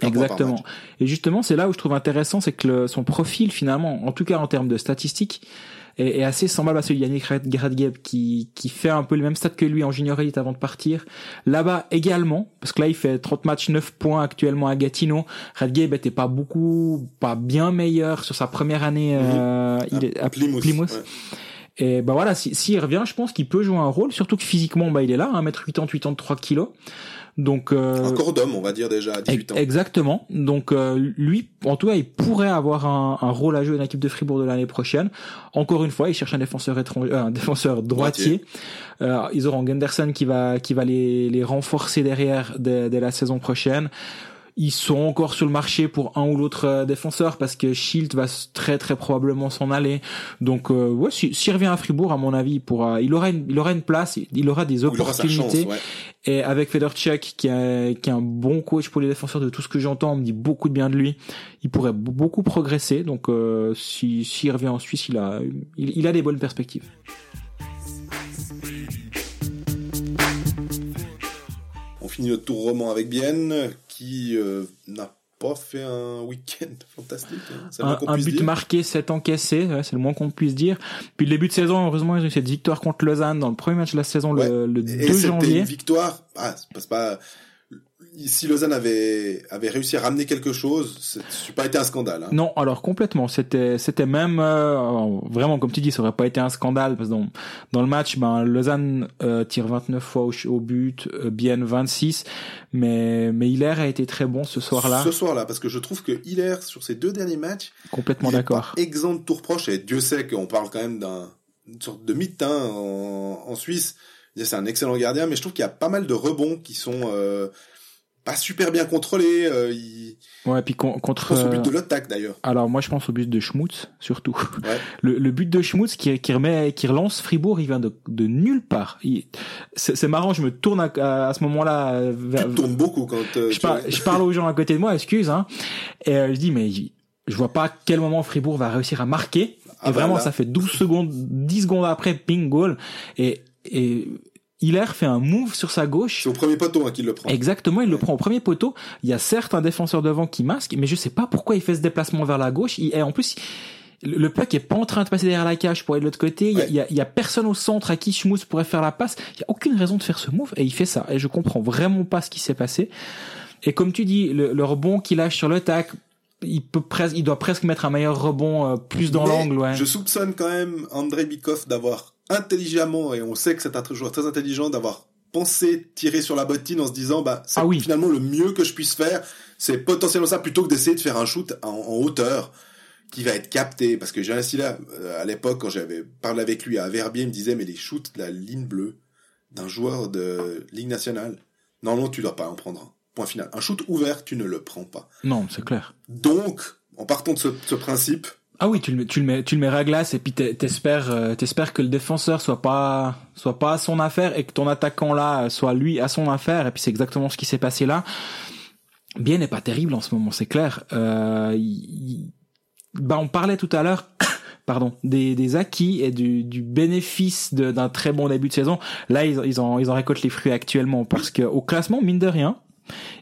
Exactement. Et justement, c'est là où je trouve intéressant, c'est que son profil finalement, en tout cas en termes de statistiques, est, est assez semblable à celui de Yannick Gradgeb qui, qui fait un peu le même stade que lui en junior avant de partir. Là-bas également, parce que là il fait 30 matchs, 9 points actuellement à Gatineau. Radgeb était pas beaucoup, pas bien meilleur sur sa première année euh, il est à Plymouth. Et bah voilà, s'il si, revient, je pense qu'il peut jouer un rôle, surtout que physiquement, bah il est là, 1m80, 83 kilos. Donc euh, encore d'homme, on va dire déjà à 18 ans. Exactement. Donc euh, lui, en tout cas, il pourrait avoir un, un rôle à jouer dans l'équipe de Fribourg de l'année prochaine. Encore une fois, il cherche un défenseur étranger, euh, un défenseur droitier. Euh, ils auront Gunderson qui va qui va les, les renforcer derrière dès, dès la saison prochaine ils sont encore sur le marché pour un ou l'autre euh, défenseur parce que Schilt va très très probablement s'en aller. Donc euh, ouais, s'il si, revient à Fribourg, à mon avis, pour il aura une, il aura une place, il aura des opportunités. Et avec Federchuk, qui est qui est un bon coach pour les défenseurs, de tout ce que j'entends, on me dit beaucoup de bien de lui. Il pourrait beaucoup progresser. Donc euh, si s'il revient en Suisse, il a il, il a des bonnes perspectives. On finit notre tour roman avec Bienne qui euh, n'a pas fait un week-end fantastique. Hein. Un, but marqué, 7 encaissé, c'est le moins qu'on puisse dire. Puis le début de saison, heureusement, ils ont eu cette victoire contre Lausanne dans le premier match de la saison le, le 2 et janvier. Une victoire, ah, c'est pas, si Lausanne avait avait réussi à ramener quelque chose, ça n'aurait pas été un scandale. Hein. Non, alors complètement. C'était c'était même euh, vraiment comme tu dis, ça aurait pas été un scandale parce que dans, dans le match, ben Lausanne euh, tire 29 fois au, but, euh, Bien 26, mais mais Hiller a été très bon ce soir-là. Ce soir-là, parce que je trouve que Hiller sur ses deux derniers matchs, complètement d'accord. Exempt de tour proche et Dieu sait qu'on parle quand même d'un sorte de mythe hein, en, en Suisse. C'est un excellent gardien, mais je trouve qu'il y a pas mal de rebonds qui sont euh, pas super bien contrôlé. Euh, il... Ouais, puis contre. Je au but de l'attaque d'ailleurs. Alors moi je pense au but de Schmutz surtout. Ouais. Le, le, but de Schmutz qui, qui remet, qui relance Fribourg, il vient de, de nulle part. C'est marrant, je me tourne à, à ce moment-là. Tu tournes beaucoup quand. Euh, je, par, je, parle aux gens à côté de moi, excuse, hein. Et euh, je dis mais je vois pas à quel moment Fribourg va réussir à marquer. Ah et bah vraiment, ça fait 12 secondes, 10 secondes après, ping goal. Et et Hiller fait un move sur sa gauche. C'est au premier poteau hein, qu'il le prend. Exactement, il le prend au premier poteau. Il y a certes un défenseur devant qui masque, mais je sais pas pourquoi il fait ce déplacement vers la gauche. Et en plus, le puck est pas en train de passer derrière la cage pour aller de l'autre côté. Il, y a, il, y a, personne au centre à qui Schmutz pourrait faire la passe. Il y a aucune raison de faire ce move et il fait ça. Et je comprends vraiment pas ce qui s'est passé. Et comme tu dis, le, le rebond qu'il lâche sur le tac, il peut presque, il doit presque mettre un meilleur rebond euh, plus dans l'angle, ouais. Je soupçonne quand même André Bikov d'avoir intelligemment, et on sait que c'est un joueur très intelligent, d'avoir pensé tirer sur la bottine en se disant, bah, c'est Ah oui. finalement le mieux que je puisse faire, c'est potentiellement ça, plutôt que d'essayer de faire un shoot en, en hauteur qui va être capté. Parce que j'ai ainsi là, euh, à l'époque, quand j'avais parlé avec lui à Verbier, il me disait, mais les shoots de la ligne bleue d'un joueur de Ligue nationale, normalement, tu dois pas en prendre un. Point final. Un shoot ouvert, tu ne le prends pas. Non, c'est clair. Donc, en partant de ce, ce principe, Ah oui, tu le tu le mets, tu le mets à glace et puis t'es- t'espères, euh, t'espères que le défenseur soit pas, soit pas à son affaire et que ton attaquant là soit lui à son affaire. Et puis c'est exactement ce qui s'est passé là. Bien n'est pas terrible en ce moment, c'est clair. Euh, bah on parlait tout à l'heure. Pardon, des, des acquis et du, du bénéfice d'un très bon début de saison. Là, ils, ils en, ils en récoltent les fruits actuellement parce que au classement, mine de rien,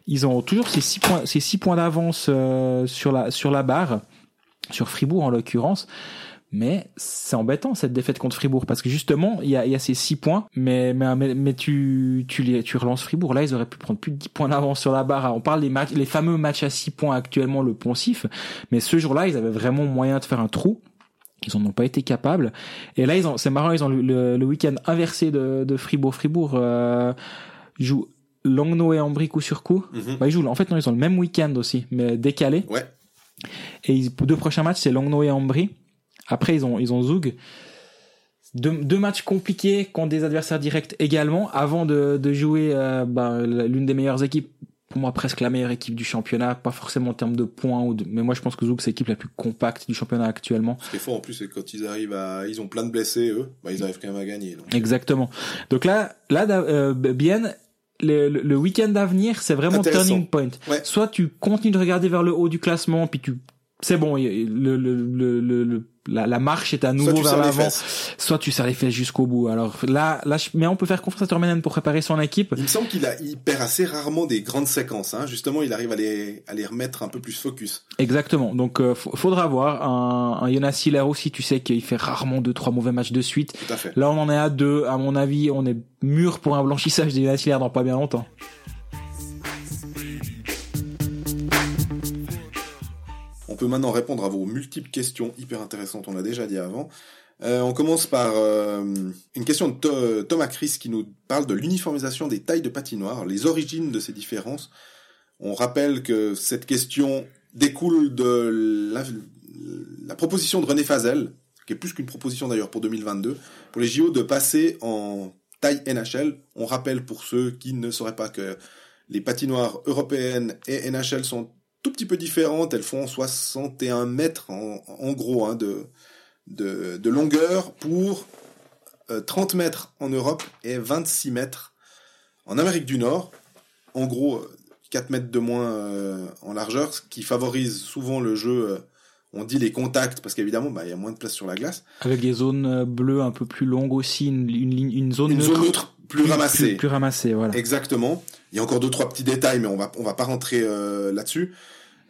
ils ont toujours ces six points, ces six points d'avance euh, sur la sur la barre sur Fribourg en l'occurrence. Mais c'est embêtant cette défaite contre Fribourg parce que justement il y a, y a ces six points, mais mais mais, tu tu les tu relances Fribourg là ils auraient pu prendre plus de 10 points d'avance sur la barre. On parle des matchs les fameux matchs à six points actuellement le poncif, mais ce jour-là ils avaient vraiment moyen de faire un trou. Ils en ont pas été capables. Et là ils ont c'est marrant ils ont le, le, le week-end inversé de, de Fribourg. Fribourg euh, joue Langnau et Ambry coup sur coup. mhm. Bah, ils jouent en fait non ils ont le même week-end aussi mais décalé. ouais, Et ils, deux prochains matchs, c'est Langnau et Ambry. Après, ils ont, ils ont Zug. Deux, deux matchs compliqués contre des adversaires directs également, avant de, de jouer euh, bah, l'une des meilleures équipes. Pour moi, presque la meilleure équipe du championnat, pas forcément en termes de points, ou de, mais moi je pense que Zug c'est l'équipe la plus compacte du championnat actuellement. Ce qui est fort en plus, c'est quand ils arrivent à, ils ont plein de blessés, eux, bah, ils arrivent quand même à gagner. Donc. Exactement. Donc là, là, euh, bien, le, le, week-end à venir, c'est vraiment turning point. Ouais. Soit tu continues de regarder vers le haut du classement, puis tu, c'est bon, le, le- le- la, la marche est à nouveau vers l'avant. Soit tu serres les fesses jusqu'au bout. Alors là, là, je- mais on peut faire confiance à Tormenen pour préparer son équipe. Il me semble qu'il a, il perd assez rarement des grandes séquences, hein. Justement, il arrive à les, à les remettre un peu plus focus. Exactement. Donc, euh, faudra voir un, un Jonas Hiller aussi. Tu sais qu'il fait rarement deux, trois mauvais matchs de suite. Tout à fait. Là, on en est à deux. À mon avis, on est mûr pour un blanchissage des Jonas Hiller dans pas bien longtemps. Peut maintenant répondre à vos multiples questions hyper intéressantes, on l'a déjà dit avant. Euh, on commence par euh, une question de Tho- Thomas Chris qui nous parle de l'uniformisation des tailles de patinoire, les origines de ces différences. On rappelle que cette question découle de la, la proposition de René Fazel, qui est plus qu'une proposition d'ailleurs pour 2022, pour les JO de passer en taille NHL. On rappelle pour ceux qui ne sauraient pas que les patinoires européennes et NHL sont tout petit peu différentes. Elles font 61 mètres en, en gros hein, de, de, de longueur pour euh, 30 mètres en Europe et 26 mètres en Amérique du Nord. En gros, euh, 4 mètres de moins euh, en largeur, ce qui favorise souvent le jeu. euh, on dit les contacts parce qu'évidemment, bah, il y a moins de place sur la glace. Avec des zones euh, bleues un peu plus longues aussi, une, une, ligne- une zone Une neutre, zone neutre plus ramassée. Plus, plus ramassée, voilà. Exactement. Il y a encore deux trois petits détails, mais on va on va pas rentrer euh, là-dessus.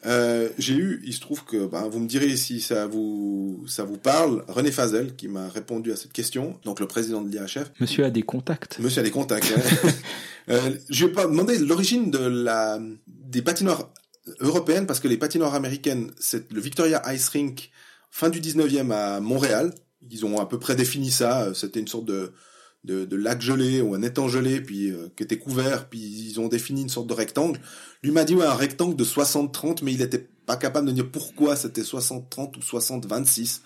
Euh, j'ai eu, il se trouve que, ben, vous me direz si ça vous ça vous parle, René Fazel qui m'a répondu à cette question, donc le président de l'IHF. Monsieur a des contacts. Monsieur a des contacts. hein. euh, je vais pas demander l'origine de la des patinoires européennes parce que les patinoires américaines, c'est le Victoria Ice Rink fin du 19e à Montréal. Ils ont à peu près défini ça. C'était une sorte de de, de lac gelé ou un étang gelé puis euh, qui était couvert puis ils ont défini une sorte de rectangle. Lui m'a dit ouais un rectangle de 60-30 mais il était pas capable de dire pourquoi c'était 60-30 ou 60-26.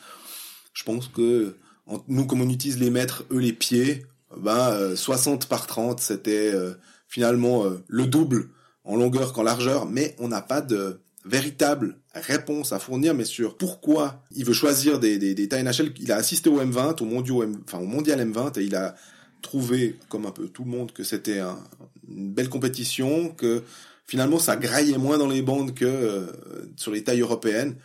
Je pense que en- nous comme on utilise les mètres eux les pieds ben euh, 60 par 30 c'était euh, finalement euh, le double en longueur qu'en largeur mais on n'a pas de véritable réponse à fournir mais sur pourquoi il veut choisir des, des, des NHL. Il a assisté au M20 au mondial M, enfin au mondial M20 et il a trouvé comme un peu tout le monde que c'était un- une belle compétition que finalement ça graillait moins dans les bandes que euh, sur les tailles européennes.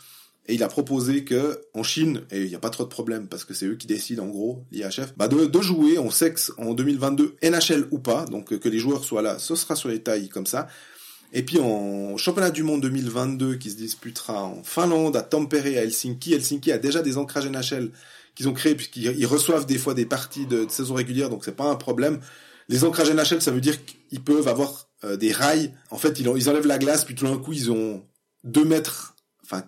Et il a proposé que en Chine et il n'y a pas trop de problème parce que c'est eux qui décident en gros l'IHF bah de, de jouer sait que en 2022 NHL ou pas donc euh, que les joueurs soient là ce sera sur les tailles comme ça et puis en championnat du monde 2022 qui se disputera en Finlande à Tampere à Helsinki. Helsinki a déjà des ancrages NHL qu'ils ont créés puisqu'ils ils reçoivent des fois des parties de, saison régulière donc c'est pas un problème. Les ancrages NHL ça veut dire qu'ils peuvent avoir euh, des rails. En fait ils enlèvent la glace puis tout d'un coup ils ont deux mètres enfin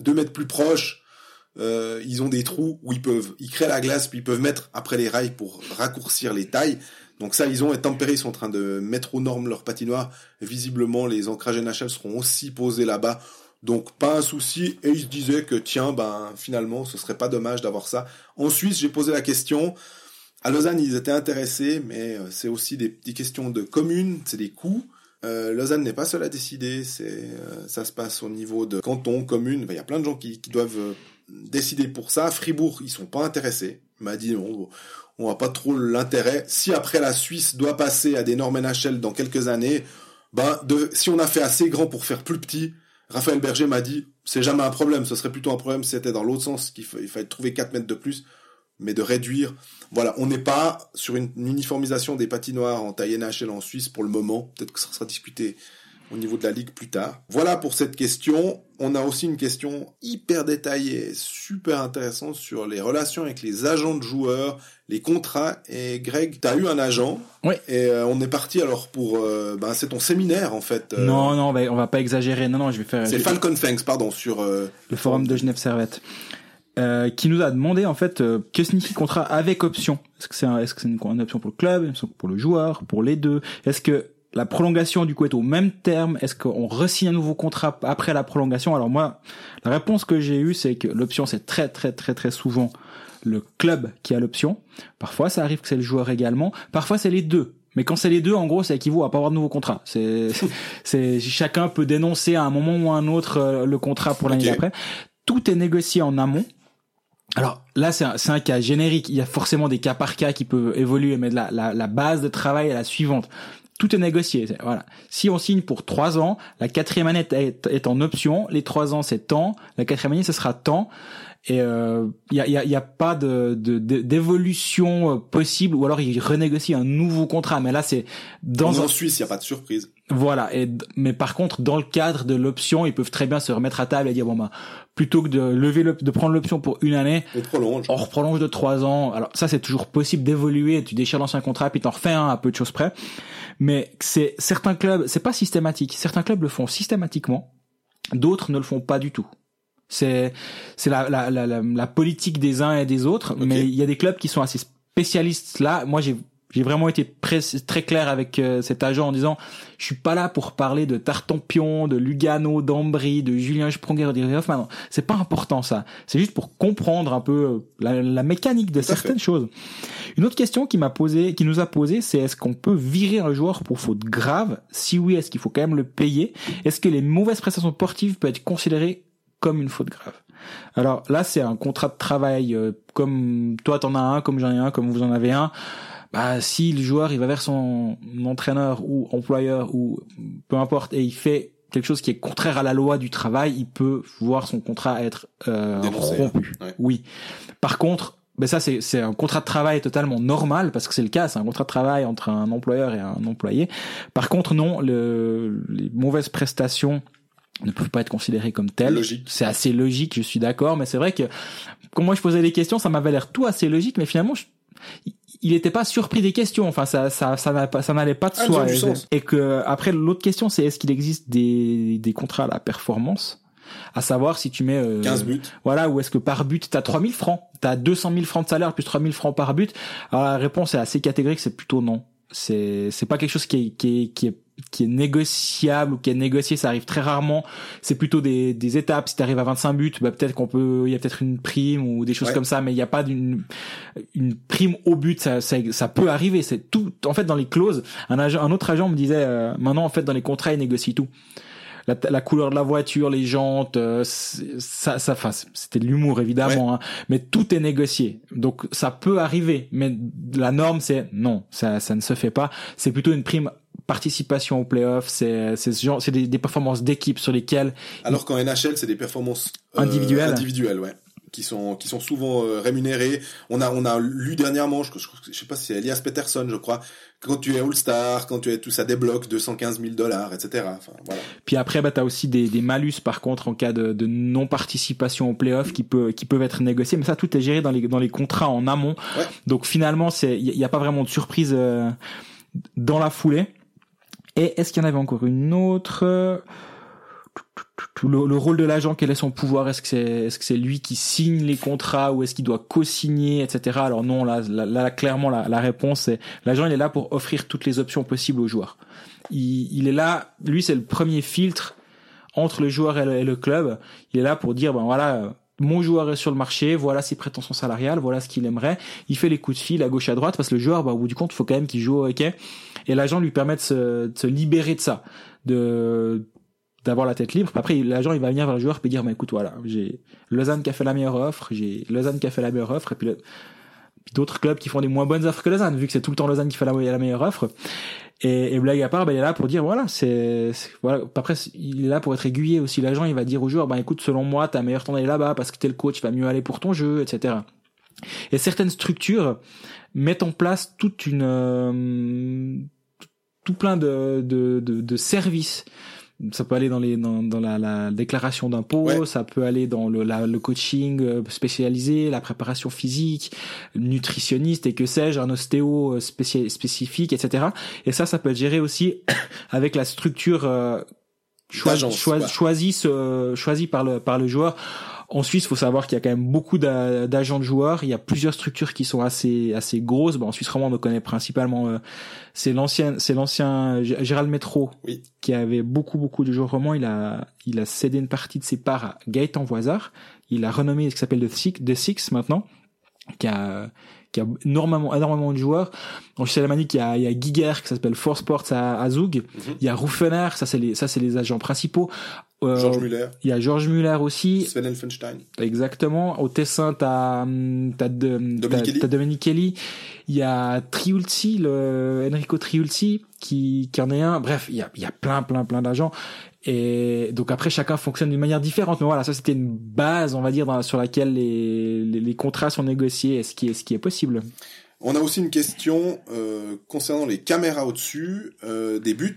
deux mètres plus proches, euh, ils ont des trous où ils peuvent, ils créent la glace, puis ils peuvent mettre après les rails pour raccourcir les tailles. Donc ça, ils ont et tempéré, ils sont en train de mettre aux normes leur patinoire. visiblement, les ancrages NHL seront aussi posés là-bas. Donc pas un souci. Et ils se disaient que tiens, ben finalement, ce serait pas dommage d'avoir ça. En Suisse, j'ai posé la question. À Lausanne, ils étaient intéressés, mais euh, c'est aussi des, des questions de communes, c'est des coûts. Euh, Lausanne n'est pas seule à décider, c'est euh, ça se passe au niveau de canton, commune. Il y a plein de gens qui doivent décider pour ça. Fribourg, ils sont pas intéressés. Il m'a dit non, on voit pas trop l'intérêt. Si après la Suisse doit passer à des normes NHL dans quelques années, ben de, si on a fait assez grand pour faire plus petit, Raphaël Berger m'a dit c'est jamais un problème. Ce serait plutôt un problème si c'était dans l'autre sens qu'il fallait trouver 4 mètres de plus mais de réduire. Voilà, on n'est pas sur une, uniformisation des patinoires en taille NHL en Suisse pour le moment. Peut-être que ça sera discuté au niveau de la ligue plus tard. Voilà pour cette question. On a aussi une question hyper détaillée, super intéressante sur les relations avec les agents de joueurs, les contrats. Et Greg, tu as eu un agent. Oui. Et euh, on est parti alors pour... Euh, ben, c'est ton séminaire en fait. Euh. non, non, on va, on va pas exagérer. Non, non, je vais faire... C'est Falcon Fangs, pardon, sur... le forum de Genève Servette. Euh, qui nous a demandé en fait euh, que signifie contrat avec option? Est-ce que c'est un, est-ce que c'est une, une, option pour le club, pour le joueur, pour les deux? Est-ce que la prolongation du coup est au même terme Est-ce qu'on re-signe un nouveau contrat après la prolongation? Alors moi, la réponse que j'ai eue, c'est que l'option c'est très très très très souvent le club qui a l'option. Parfois, ça arrive que c'est le joueur également. Parfois, c'est les deux. Mais quand c'est les deux, en gros, ça équivaut à pas avoir de nouveau contrat. C'est, c'est chacun peut dénoncer à un moment ou à un autre euh, le contrat pour l'année d'après. Tout est négocié en amont. Alors là, c'est un, un, cas générique. Il y a forcément des cas par cas qui peuvent évoluer, mais la, la, la base de travail est la suivante. Tout est négocié. Voilà. Si on signe pour trois ans, la quatrième année est, est en option. Les trois ans, c'est temps. La quatrième année, ce sera temps. Et il euh, y, a, y, a, y, a, pas de d'évolution euh, possible, ou alors il renégocie un nouveau contrat. Mais là, c'est dans en Suisse, il y a pas de surprise. Voilà. Et mais par contre, dans le cadre de l'option, ils peuvent très bien se remettre à table et dire bon bah plutôt que de lever le, de prendre l'option pour une année, on prolonge. On reprolonge de trois ans. Alors ça, c'est toujours possible d'évoluer. Tu déchires l'ancien contrat puis t'en refais un à peu de choses près. Mais c'est certains clubs, c'est pas systématique. Certains clubs le font systématiquement, d'autres ne le font pas du tout. C'est c'est la, la, la, la, politique des uns et des autres, mais il y a des clubs qui sont assez spécialistes là. Moi, j'ai j'ai vraiment été très clair avec euh, cet agent en disant je suis pas là pour parler de Tartampion, de Lugano, d'Ambry, de Julien Spronger, de Hoffman. C'est pas important ça. C'est juste pour comprendre un peu euh, la, mécanique de certaines choses. Une autre question qui m'a posé, qui nous a posé, c'est est-ce qu'on peut virer un joueur pour faute grave? Si oui, est-ce qu'il faut quand même le payer? Est-ce que les mauvaises prestations sportives peuvent être considérées comme une faute grave? Alors là, c'est un contrat de travail euh, comme toi t'en as un, comme j'en ai un, comme vous en avez un bah si le joueur il va vers son entraîneur ou employeur ou peu importe et il fait quelque chose qui est contraire à la loi du travail, il peut voir son contrat être euh, rompu. Oui. Par contre, ben ça c'est c'est un contrat de travail totalement normal parce que c'est le cas, c'est un contrat de travail entre un employeur et un employé. Par contre non, le, les mauvaises prestations ne peuvent pas être considérées comme telles. C'est assez logique, je suis d'accord, mais c'est vrai que quand moi je posais des questions, ça m'avait l'air tout assez logique, mais finalement je, il n'était pas surpris des questions. Enfin, ça, ça, ça n'allait pas de ah, soi. Et, que après, l'autre question, c'est est-ce qu'il existe des, des contrats à la performance, à savoir si tu mets euh, 15 buts. Voilà, ou est-ce que par but t'as 3000 francs, t'as 200 000 francs de salaire plus 3000 francs par but? Alors la réponse est assez catégorique, c'est plutôt non. C'est c'est pas quelque chose qui est qui est qui est qui est négociable ou qui est négocié, ça arrive très rarement. C'est plutôt des, des étapes. Si tu arrives à 25 buts, bah peut-être qu'on peut, il y a peut-être une prime ou des choses comme ça, mais il n'y a pas d'une une prime au but. Ça, ça, ça peut arriver. C'est tout. En fait, dans les clauses, un agent, un autre agent me disait, euh, maintenant en fait dans les contrats, il négocie tout. La, la, couleur de la voiture, les jantes, euh, ça, ça, fasse. C'était de l'humour évidemment, hein, mais tout est négocié. Donc ça peut arriver, mais la norme c'est non, ça, ça ne se fait pas. C'est plutôt une prime participation au playoff, c'est c'est genre c'est des, des, performances d'équipe sur lesquelles alors qu'en NHL c'est des performances euh, individuelles individuelles ouais qui sont qui sont souvent euh, rémunérées. On a on a lu dernièrement, je, je, sais pas si c'est Elias Peterson, je crois, quand tu es All-Star, quand tu es tout ça débloque 215 000 dollars, etc. Enfin, voilà. Puis après, bah t'as aussi des, des malus par contre en cas de, de non participation au playoff qui peut qui peuvent être négociés, mais ça tout est géré dans les dans les contrats en amont. Donc finalement, c'est il y, a pas vraiment de surprise euh, dans la foulée. Et est-ce qu'il y en avait encore une autre? Le, le, rôle de l'agent, quel est son pouvoir? Est-ce que c'est est-ce lui qui signe les contrats ou est-ce qu'il doit co-signer, etc. Alors non, là, là, clairement la, la réponse c'est l'agent il est là pour offrir toutes les options possibles aux joueurs. Il, il est là, lui c'est le premier filtre entre le joueur et le, club. Il est là pour dire ben voilà mon joueur est sur le marché, voilà ses prétentions salariales, voilà ce qu'il aimerait. Il fait les coups de fil à gauche à droite parce que le joueur, bah, au bout du compte, faut quand même qu'il joue au hockey. Et l'agent lui permet de se, de se libérer de ça, de d'avoir la tête libre. Après, l'agent, il va venir vers le joueur et dire, mais écoute, voilà, j'ai Lausanne qui a fait la meilleure offre, j'ai Lausanne qui a fait la meilleure offre, et puis, d'autres clubs qui font des moins bonnes offres que Lausanne, vu que c'est tout le temps Lausanne qui fait la, la meilleure offre. Et, et, blague à part, ben, il est là pour dire, voilà, c'est, voilà, après, il est là pour être aiguillé aussi. L'agent, il va dire au joueur, ben, écoute, selon moi, t'as meilleur temps d'aller là-bas parce que t'es le coach, il va mieux aller pour ton jeu, etc. Et certaines structures mettent en place toute une, euh, tout plein de, de, de, de services. Ça peut aller dans les dans, dans la, la déclaration d'impôt, ça peut aller dans le, la, le coaching euh, spécialisé, la préparation physique, nutritionniste et que sais-je, un ostéo euh, spécifique, etc. Et ça, ça peut être géré aussi avec la structure euh, choisie choisie par le par le joueur en Suisse, faut savoir qu'il y a quand même beaucoup d'agents de joueurs. Il y a plusieurs structures qui sont assez assez grosses. Bon, en Suisse romande, on connaît principalement. Euh, c'est l'ancien, c'est l'ancien Gérald Métro qui avait beaucoup beaucoup de joueurs romans. Il a il a cédé une partie de ses parts à Gaëtan Voisard. Il a renommé ce qui s'appelle The Six, The Six maintenant, qui a qui a énormément, énormément de joueurs. En Suisse-Alémanique, il y a, il y a Giger, qui s'appelle Force Sports à, à Zug. Mhm. Il y a Ruffener, ça c'est les, ça c'est les agents principaux. Euh, Georges Muller. Il y a Georges Muller aussi. Sven Elfenstein. Exactement. Au Tessin, t'as, t'as, t'as Domenichelli. Il y a Triulzi, le Enrico Triulzi, qui, qui en est un. Bref, il y a, il y a plein, plein, plein d'agents. Et donc après, chacun fonctionne d'une manière différente. Mais voilà, ça c'était une base, on va dire, sur laquelle les, les, les, contrats sont négociés, ce qui est, ce qui est possible. On a aussi une question euh, concernant les caméras au-dessus euh, des buts.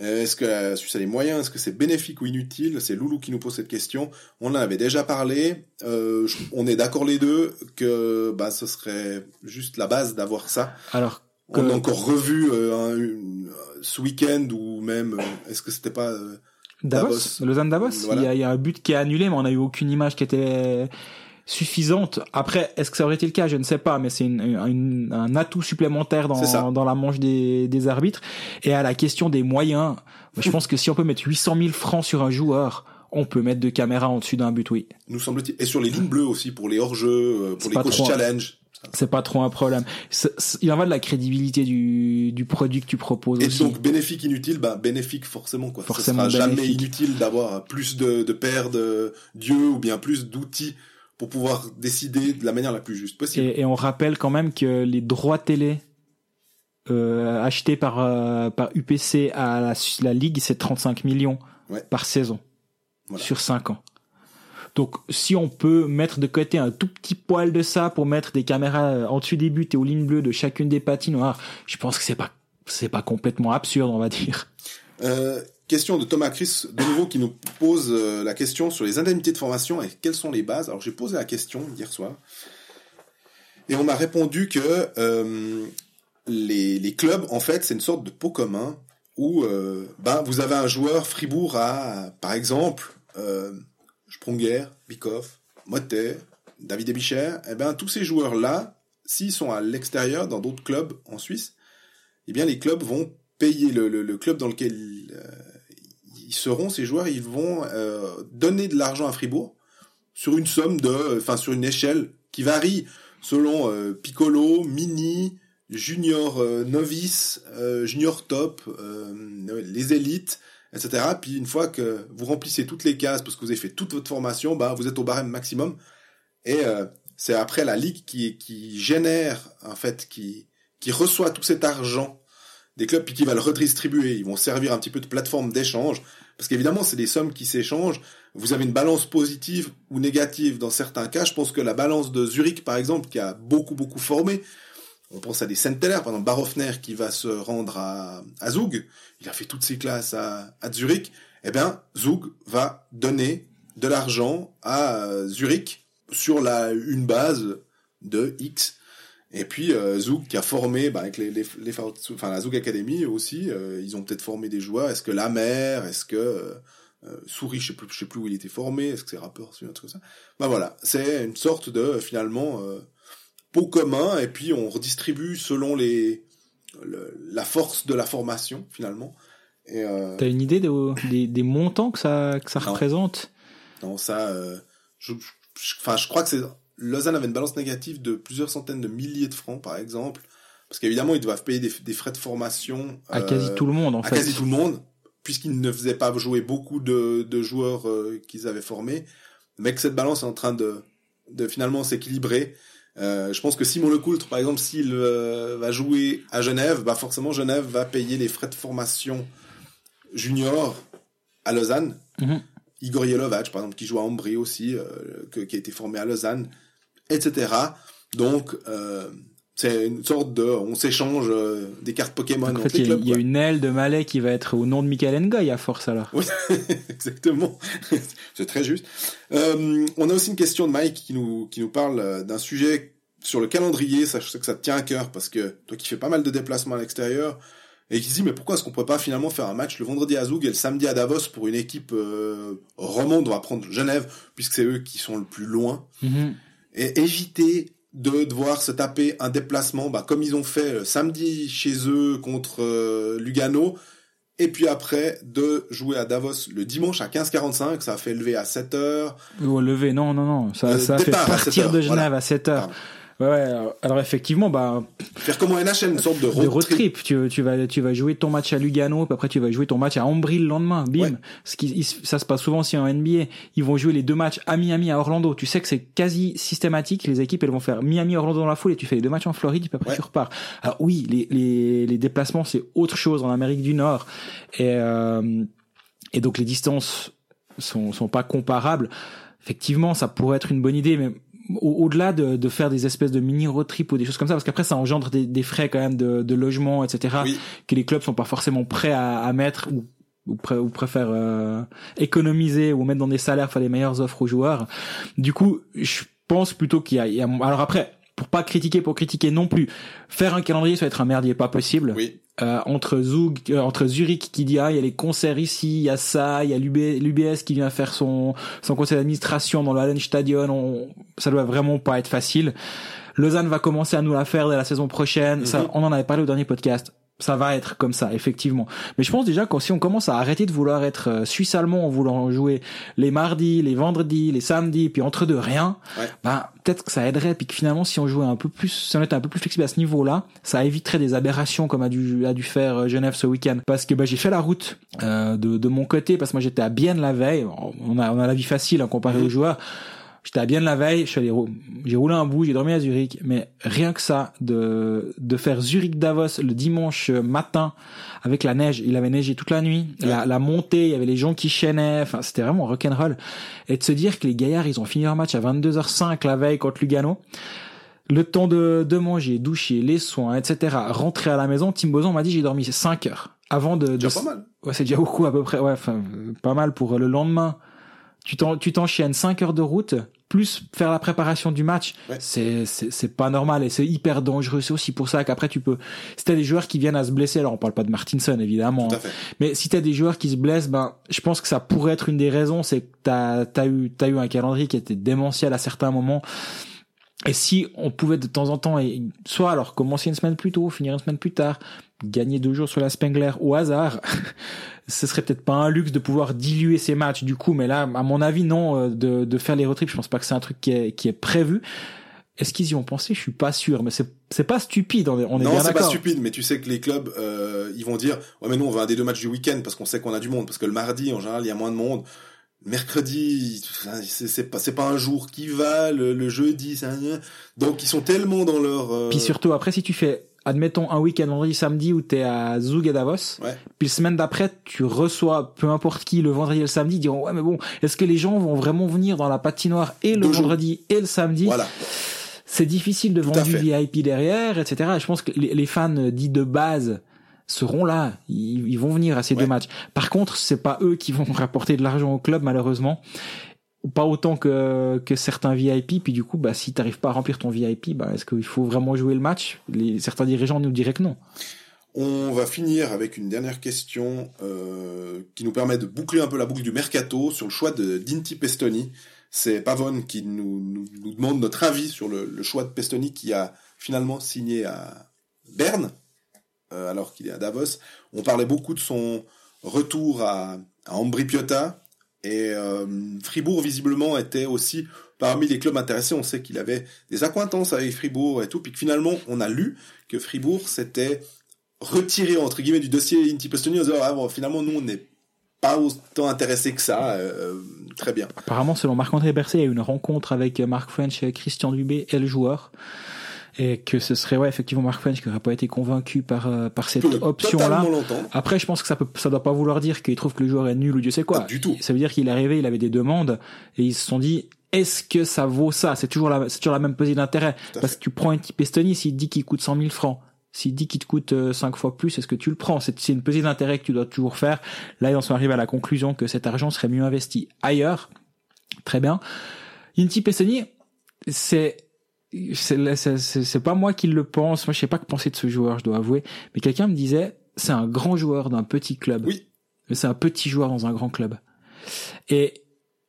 Euh, est-ce que la Suisse a les moyens Est-ce que c'est bénéfique ou inutile? C'est Loulou qui nous pose cette question. On en avait déjà parlé. Euh, on est d'accord les deux que bah ce serait juste la base d'avoir ça. Alors on a encore revu euh, ce week-end ou même est-ce que c'était pas Davos, Lausanne Davos. Il, y a, il, y a, un but qui est annulé, mais on a eu aucune image qui était suffisante. Après, est-ce que ça aurait été le cas? Je ne sais pas, mais c'est un atout supplémentaire dans, dans la manche des, des, arbitres. Et à la question des moyens, je pense que si on peut mettre 800 000 francs sur un joueur, on peut mettre deux caméras en dessus d'un but, oui. Nous semble-t-il. Et sur les lignes bleues aussi, pour les hors-jeux, euh, pour les coach challenge. C'est pas trop un problème. il en va de la crédibilité du, du produit que tu proposes. Et donc bénéfique inutile, bah bénéfique forcément quoi. Forcément. Ce sera jamais inutile d'avoir plus de, de paires de dieux ou bien plus d'outils pour pouvoir décider de la manière la plus juste possible. Et, on rappelle quand même que les droits télé euh, achetés par euh, par UPC à la, la ligue, c'est 35 millions par saison sur 5 ans. Donc si on peut mettre de côté un tout petit poil de ça pour mettre des caméras euh, en dessus des buts et aux lignes bleues de chacune des patinoires, je pense que c'est pas c'est pas complètement absurde, on va dire. Euh, Question de Thomas Chris, de nouveau, qui nous pose euh, la question sur les indemnités de formation et quelles sont les bases. Alors j'ai posé la question hier soir et on m'a répondu que euh, les, clubs, en fait, c'est une sorte de pot commun où euh, ben, vous avez un joueur Fribourg à, par exemple, euh, Sprunger, Bikoff, Motet, David Ebicher, et eh ben tous ces joueurs-là, s'ils sont à l'extérieur, dans d'autres clubs en Suisse, eh bien les clubs vont payer le, le, le club dans lequel ils seront ces joueurs, ils vont euh, donner de l'argent à Fribourg sur une somme de, enfin sur une échelle qui varie selon euh, Piccolo, Mini, Junior euh, Novice, Junior Top, les élites, etc. Puis une fois que vous remplissez toutes les cases parce que vous avez fait toute votre formation, bah vous êtes au barème maximum. Et c'est après la ligue qui qui génère en fait qui qui reçoit tout cet argent des clubs puis qui va le redistribuer. Ils vont servir un petit peu de plateforme d'échange parce qu'évidemment, c'est des sommes qui s'échangent. Vous avez une balance positive ou négative dans certains cas. Je pense que la balance de Zurich, par exemple, qui a beaucoup, beaucoup formé, on pense à des Senteller, par exemple Barofner qui va se rendre à, à Zug, il a fait toutes ses classes à, Zurich, eh bien, Zug va donner de l'argent à Zurich sur une base de X et puis euh, Zouk qui a formé bah, avec les, les, les enfin la Zouk Academy aussi, euh, ils ont peut-être formé des joueurs. Est-ce que la mer, est-ce que euh, euh, Souris, je sais plus, je sais plus où il était formé, est-ce que c'est rappeur, c'est un truc comme ça. Bah voilà, c'est une sorte de finalement euh, pot commun et puis on redistribue selon les la force de la formation finalement. Et euh, T'as une idée des, des, montants que ça que ça représente? Non, ça, euh, je, enfin, je crois que c'est Lausanne avait une balance négative de plusieurs centaines de milliers de francs par exemple, parce qu'évidemment ils doivent payer des, des, frais de formation à quasi tout le monde en à fait. Quasi tout le monde puisqu'ils ne faisaient pas jouer beaucoup de, de joueurs euh, qu'ils avaient formés, mais que cette balance est en train de, de finalement s'équilibrer. Euh, je pense que Simon Lecoultre, par exemple, s'il euh, va jouer à Genève, bah forcément Genève va payer les frais de formation junior à Lausanne. Mm-hmm. Igor Yelovac, par exemple, qui joue à Ambry aussi, euh, que, qui a été formé à Lausanne, etc. Donc, c'est une sorte de, on s'échange euh, des cartes Pokémon. en fait, il y, a une aile de Malais qui va être au nom de Michael Ngoy à force alors. Oui, exactement. c'est très juste. Euh, on a aussi une question de Mike qui nous qui nous parle euh, d'un sujet sur le calendrier. Ça, je sais que ça te tient à cœur parce que toi qui fais pas mal de déplacements à l'extérieur et qui se dit mais pourquoi est-ce qu'on pourrait pas finalement faire un match le vendredi à Zoug et le samedi à Davos pour une équipe euh, romande on va prendre Genève puisque c'est eux qui sont le plus loin mm-hmm. Et éviter de devoir se taper un déplacement, bah, comme ils ont fait euh, samedi chez eux contre euh, Lugano, et puis après de jouer à Davos le dimanche à 15h45, ça a fait lever à 7h. Oh, lever, non, non, non, ça, euh, ça a fait partir de Genève à 7h. Ouais, alors effectivement, bah faire comme un NHN, une sorte de road, trip. Tu, tu vas tu vas jouer ton match à Lugano, puis après tu vas jouer ton match à Ambry le lendemain. Bim. Ce qui ça se passe souvent aussi en NBA. Ils vont jouer les deux matchs à Miami à Orlando. Tu sais que c'est quasi systématique. Les équipes elles vont faire Miami Orlando dans la foule et tu fais les deux matchs en Floride, puis après tu repars. Alors oui, les les, les déplacements c'est autre chose en Amérique du Nord et euh, et donc les distances sont sont pas comparables. Effectivement, ça pourrait être une bonne idée, mais au-delà de, de, faire des espèces de mini road trip ou des choses comme ça, parce qu'après ça engendre des, des, frais quand même de, de logement, etc., que les clubs sont pas forcément prêts à, à mettre ou ou, ou préfèrent euh, économiser ou mettre dans des salaires, faire les meilleures offres aux joueurs. Du coup, je pense plutôt qu'il y, y a, alors après, pour pas critiquer pour critiquer non plus, faire un calendrier ça va être un merdier pas possible. Oui. Euh, entre Zug, euh, entre Zurich qui dit ah il y a les concerts ici, il y a ça, il y a l'UBS qui vient faire son son conseil d'administration dans le Hallenstadion, on, ça doit vraiment pas être facile. Lausanne va commencer à nous la faire dès la saison prochaine. Ça, mhm. on en avait parlé au dernier podcast ça va être comme ça, effectivement. Mais je pense déjà que si on commence à arrêter de vouloir être euh, suisse-allemand en voulant jouer les mardis, les vendredis, les samedis, puis entre deux rien, bah peut-être que ça aiderait, puis que finalement si on jouait un peu plus, si on était un peu plus flexible à ce niveau-là, ça éviterait des aberrations comme a dû a dû faire euh, Genève ce week-end. Parce que bah j'ai fait la route euh, de, de mon côté, parce que moi j'étais à Bienne la veille. On a on a la vie facile hein, comparé mmh. aux joueurs. J'étais à bien de la veille, je suis allé, j'ai roulé un bout, j'ai dormi à Zurich, mais rien que ça, de, de faire Zurich-Davos le dimanche matin avec la neige, il avait neigé toute la nuit, la, la, montée, il y avait les gens qui chaînaient, enfin, c'était vraiment rock'n'roll. Et de se dire que les gaillards, ils ont fini leur match à 22h05 la veille contre Lugano. Le temps de, de manger, doucher, les soins, etc. Rentrer à la maison, Tim Boson m'a dit j'ai dormi 5 heures. Avant de... de... pas mal. Ouais, c'est déjà beaucoup à peu près, ouais, enfin, pas mal pour le lendemain tu t'enchaînes 5 heures de route plus faire la préparation du match, c'est c'est pas normal et c'est hyper dangereux. C'est aussi pour ça qu'après tu peux si t'as des joueurs qui viennent à se blesser, alors on parle pas de Martinson évidemment, hein. mais si t'as des joueurs qui se blessent, ben je pense que ça pourrait être une des raisons, c'est que t'as as eu t'as eu un calendrier qui était démentiel à certains moments. Et si on pouvait de temps en temps, et soit alors commencer une semaine plus tôt, finir une semaine plus tard, gagner deux jours sur la Spengler au hasard, ce serait peut-être pas un luxe de pouvoir diluer ces matchs du coup, mais là, à mon avis, non, euh, de, de faire les road trips, je pense pas que c'est un truc qui est, qui est prévu. Est-ce qu'ils y ont pensé? Je suis pas sûr, mais c'est c'est pas stupide. On est, on est non, c'est pas stupide, mais tu sais que les clubs, euh, ils vont dire, ouais, mais nous on va un des deux matchs du week-end parce qu'on sait qu'on a du monde, parce que le mardi en général il y a moins de monde. Mercredi, c'est pas c'est pas un jour qui va. Le, jeudi, ça, donc ils sont tellement dans leur. Euh... Puis surtout après, si tu fais admettons un week-end vendredi samedi où t'es à Zug et Davos ouais. puis la semaine d'après tu reçois peu importe qui le vendredi et le samedi diront ouais mais bon est-ce que les gens vont vraiment venir dans la patinoire et le vendredi et le samedi voilà. C'est difficile de vendre du VIP derrière etc et je pense que les, fans dits de base seront là. Ils, vont venir à ces deux matchs. Par contre c'est pas eux qui vont rapporter de l'argent au club malheureusement pas autant que, que certains VIP. Puis du coup, bah, si t'arrives pas à remplir ton VIP, bah, est-ce qu'il faut vraiment jouer le match? Les, Certains dirigeants nous diraient que non. On va finir avec une dernière question euh, qui nous permet de boucler un peu la boucle du mercato sur le choix de Dinty Pestoni. C'est Pavone qui nous, nous, nous, demande notre avis sur le, le, choix de Pestoni qui a finalement signé à Berne euh, alors qu'il est à Davos. On parlait beaucoup de son retour à, à Ambri Piotta et euh, Fribourg visiblement était aussi parmi les clubs intéressés. On sait qu'il avait des acquaintances avec Fribourg et tout, puis que finalement on a lu que Fribourg s'était retiré entre guillemets du dossier Inti Pestoni en disant ah, bon, finalement nous on n'est pas autant intéressé que ça. Euh, très bien. Apparemment, selon Marc-André Berset, il y a eu une rencontre avec Marc French, Christian Dubé et le joueur et que ce serait ouais effectivement Mark French qui n'aurait pas été convaincu par euh, par cette option là. Après je pense que ça peut ça doit pas vouloir dire qu'il trouve que le joueur est nul ou Dieu sait quoi. du tout. Ça veut dire qu'il est arrivé, il avait des demandes et ils se sont dit est-ce que ça vaut ça? C'est toujours la c'est toujours la même pesée d'intérêt parce que tu prends un type Estonie s'il dit qu'il coûte 100 000 francs. S'il dit qu'il te coûte 5 euh, fois plus, est-ce que tu le prends? C'est une pesée d'intérêt que tu dois toujours faire. Là, ils en sont arrivés à la conclusion que cet argent serait mieux investi ailleurs. Très bien. Inti Pestoni, c'est c'est pas moi qui le pense. Moi, je sais pas que penser de ce joueur, je dois avouer. Mais quelqu'un me disait, c'est un grand joueur d'un petit club. Oui. C'est un petit joueur dans un grand club. Et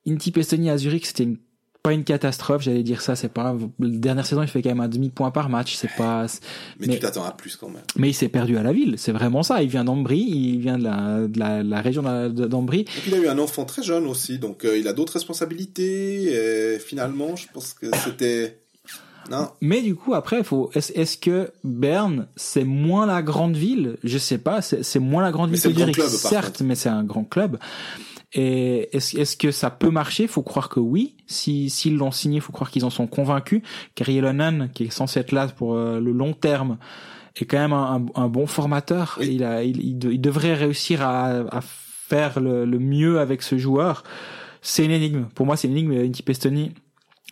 Inti Pestoni à Zurich, c'était une, pas une catastrophe, j'allais dire ça, c'est pas, la dernière saison, il fait quand même un demi-point par match, c'est pas, mais, mais, tu t'attends à plus quand même. Mais il s'est perdu à la ville, c'est vraiment ça. Il vient d'Ambry, il vient de la, de la, la région d'Ambry. Il a eu un enfant très jeune aussi, donc euh, il a d'autres responsabilités, et finalement, je pense que c'était, non. Mais du coup, après, faut. Est-ce que Berne, c'est moins la grande ville? Je sais pas. C'est moins la grande ville que Zurich, certes, mais c'est un grand club. Et est-ce est que ça peut marcher? Faut croire que oui. Si s'ils l'ont signé, faut croire qu'ils en sont convaincus. Car Yelonen, qui est censé être là pour euh, le long terme, est quand même un, un, bon formateur. Il, a, il, il, devrait réussir à, à faire le, le, mieux avec ce joueur. C'est une énigme. Pour moi, c'est une énigme. Inti Pestoni,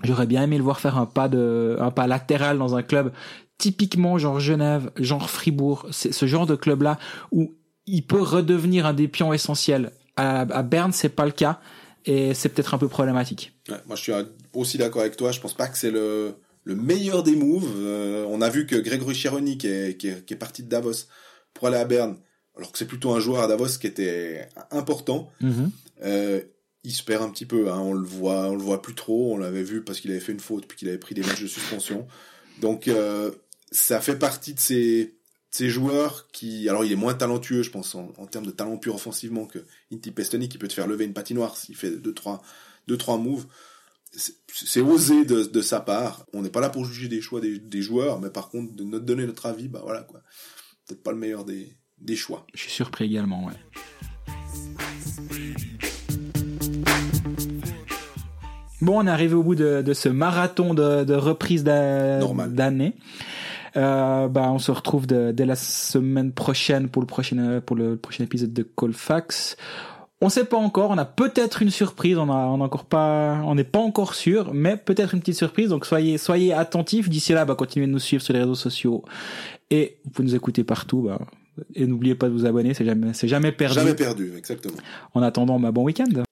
J'aurais bien aimé le voir faire un pas de, un pas latéral dans un club typiquement genre Genève, genre Fribourg, c'est ce genre de club là où il peut redevenir un des pions essentiels. À, à Berne, c'est pas le cas et c'est peut-être un peu problématique. Ouais, moi, je suis aussi d'accord avec toi. Je pense pas que c'est le, le meilleur des moves. Euh, on a vu que Grégory Chironi, qui est, qui, est, qui est parti de Davos pour aller à Berne, alors que c'est plutôt un joueur à Davos qui était important. Mm-hmm. euh, il se perd un petit peu. Hein. On le voit, on le voit plus trop. On l'avait vu parce qu'il avait fait une faute puis qu'il avait pris des matchs de suspension. Donc euh, ça fait partie de ces, ces joueurs qui, alors il est moins talentueux, je pense, en, termes de talent pur offensivement que Inti Pestoni qui peut te faire lever une patinoire s'il fait deux trois deux trois moves. C'est osé de, de, sa part. On n'est pas là pour juger des choix des, des, joueurs, mais par contre de notre donner notre avis, bah voilà quoi. Peut-être pas le meilleur des, des choix. Je suis surpris également, ouais. Bon, on est arrivé au bout de, de ce marathon de, de reprise d'année. Euh, bah, on se retrouve de, dès la semaine prochaine pour le prochain pour le prochain épisode de Colfax. On sait pas encore, on a peut-être une surprise, on a, on a encore pas, on n'est pas encore sûr, mais peut-être une petite surprise. Donc soyez, soyez attentifs. D'ici là, bah, continuez de nous suivre sur les réseaux sociaux et vous pouvez nous écouter partout. Bah, et n'oubliez pas de vous abonner, c'est jamais, c'est jamais perdu. Jamais perdu, exactement. En attendant, bah, bon week-end.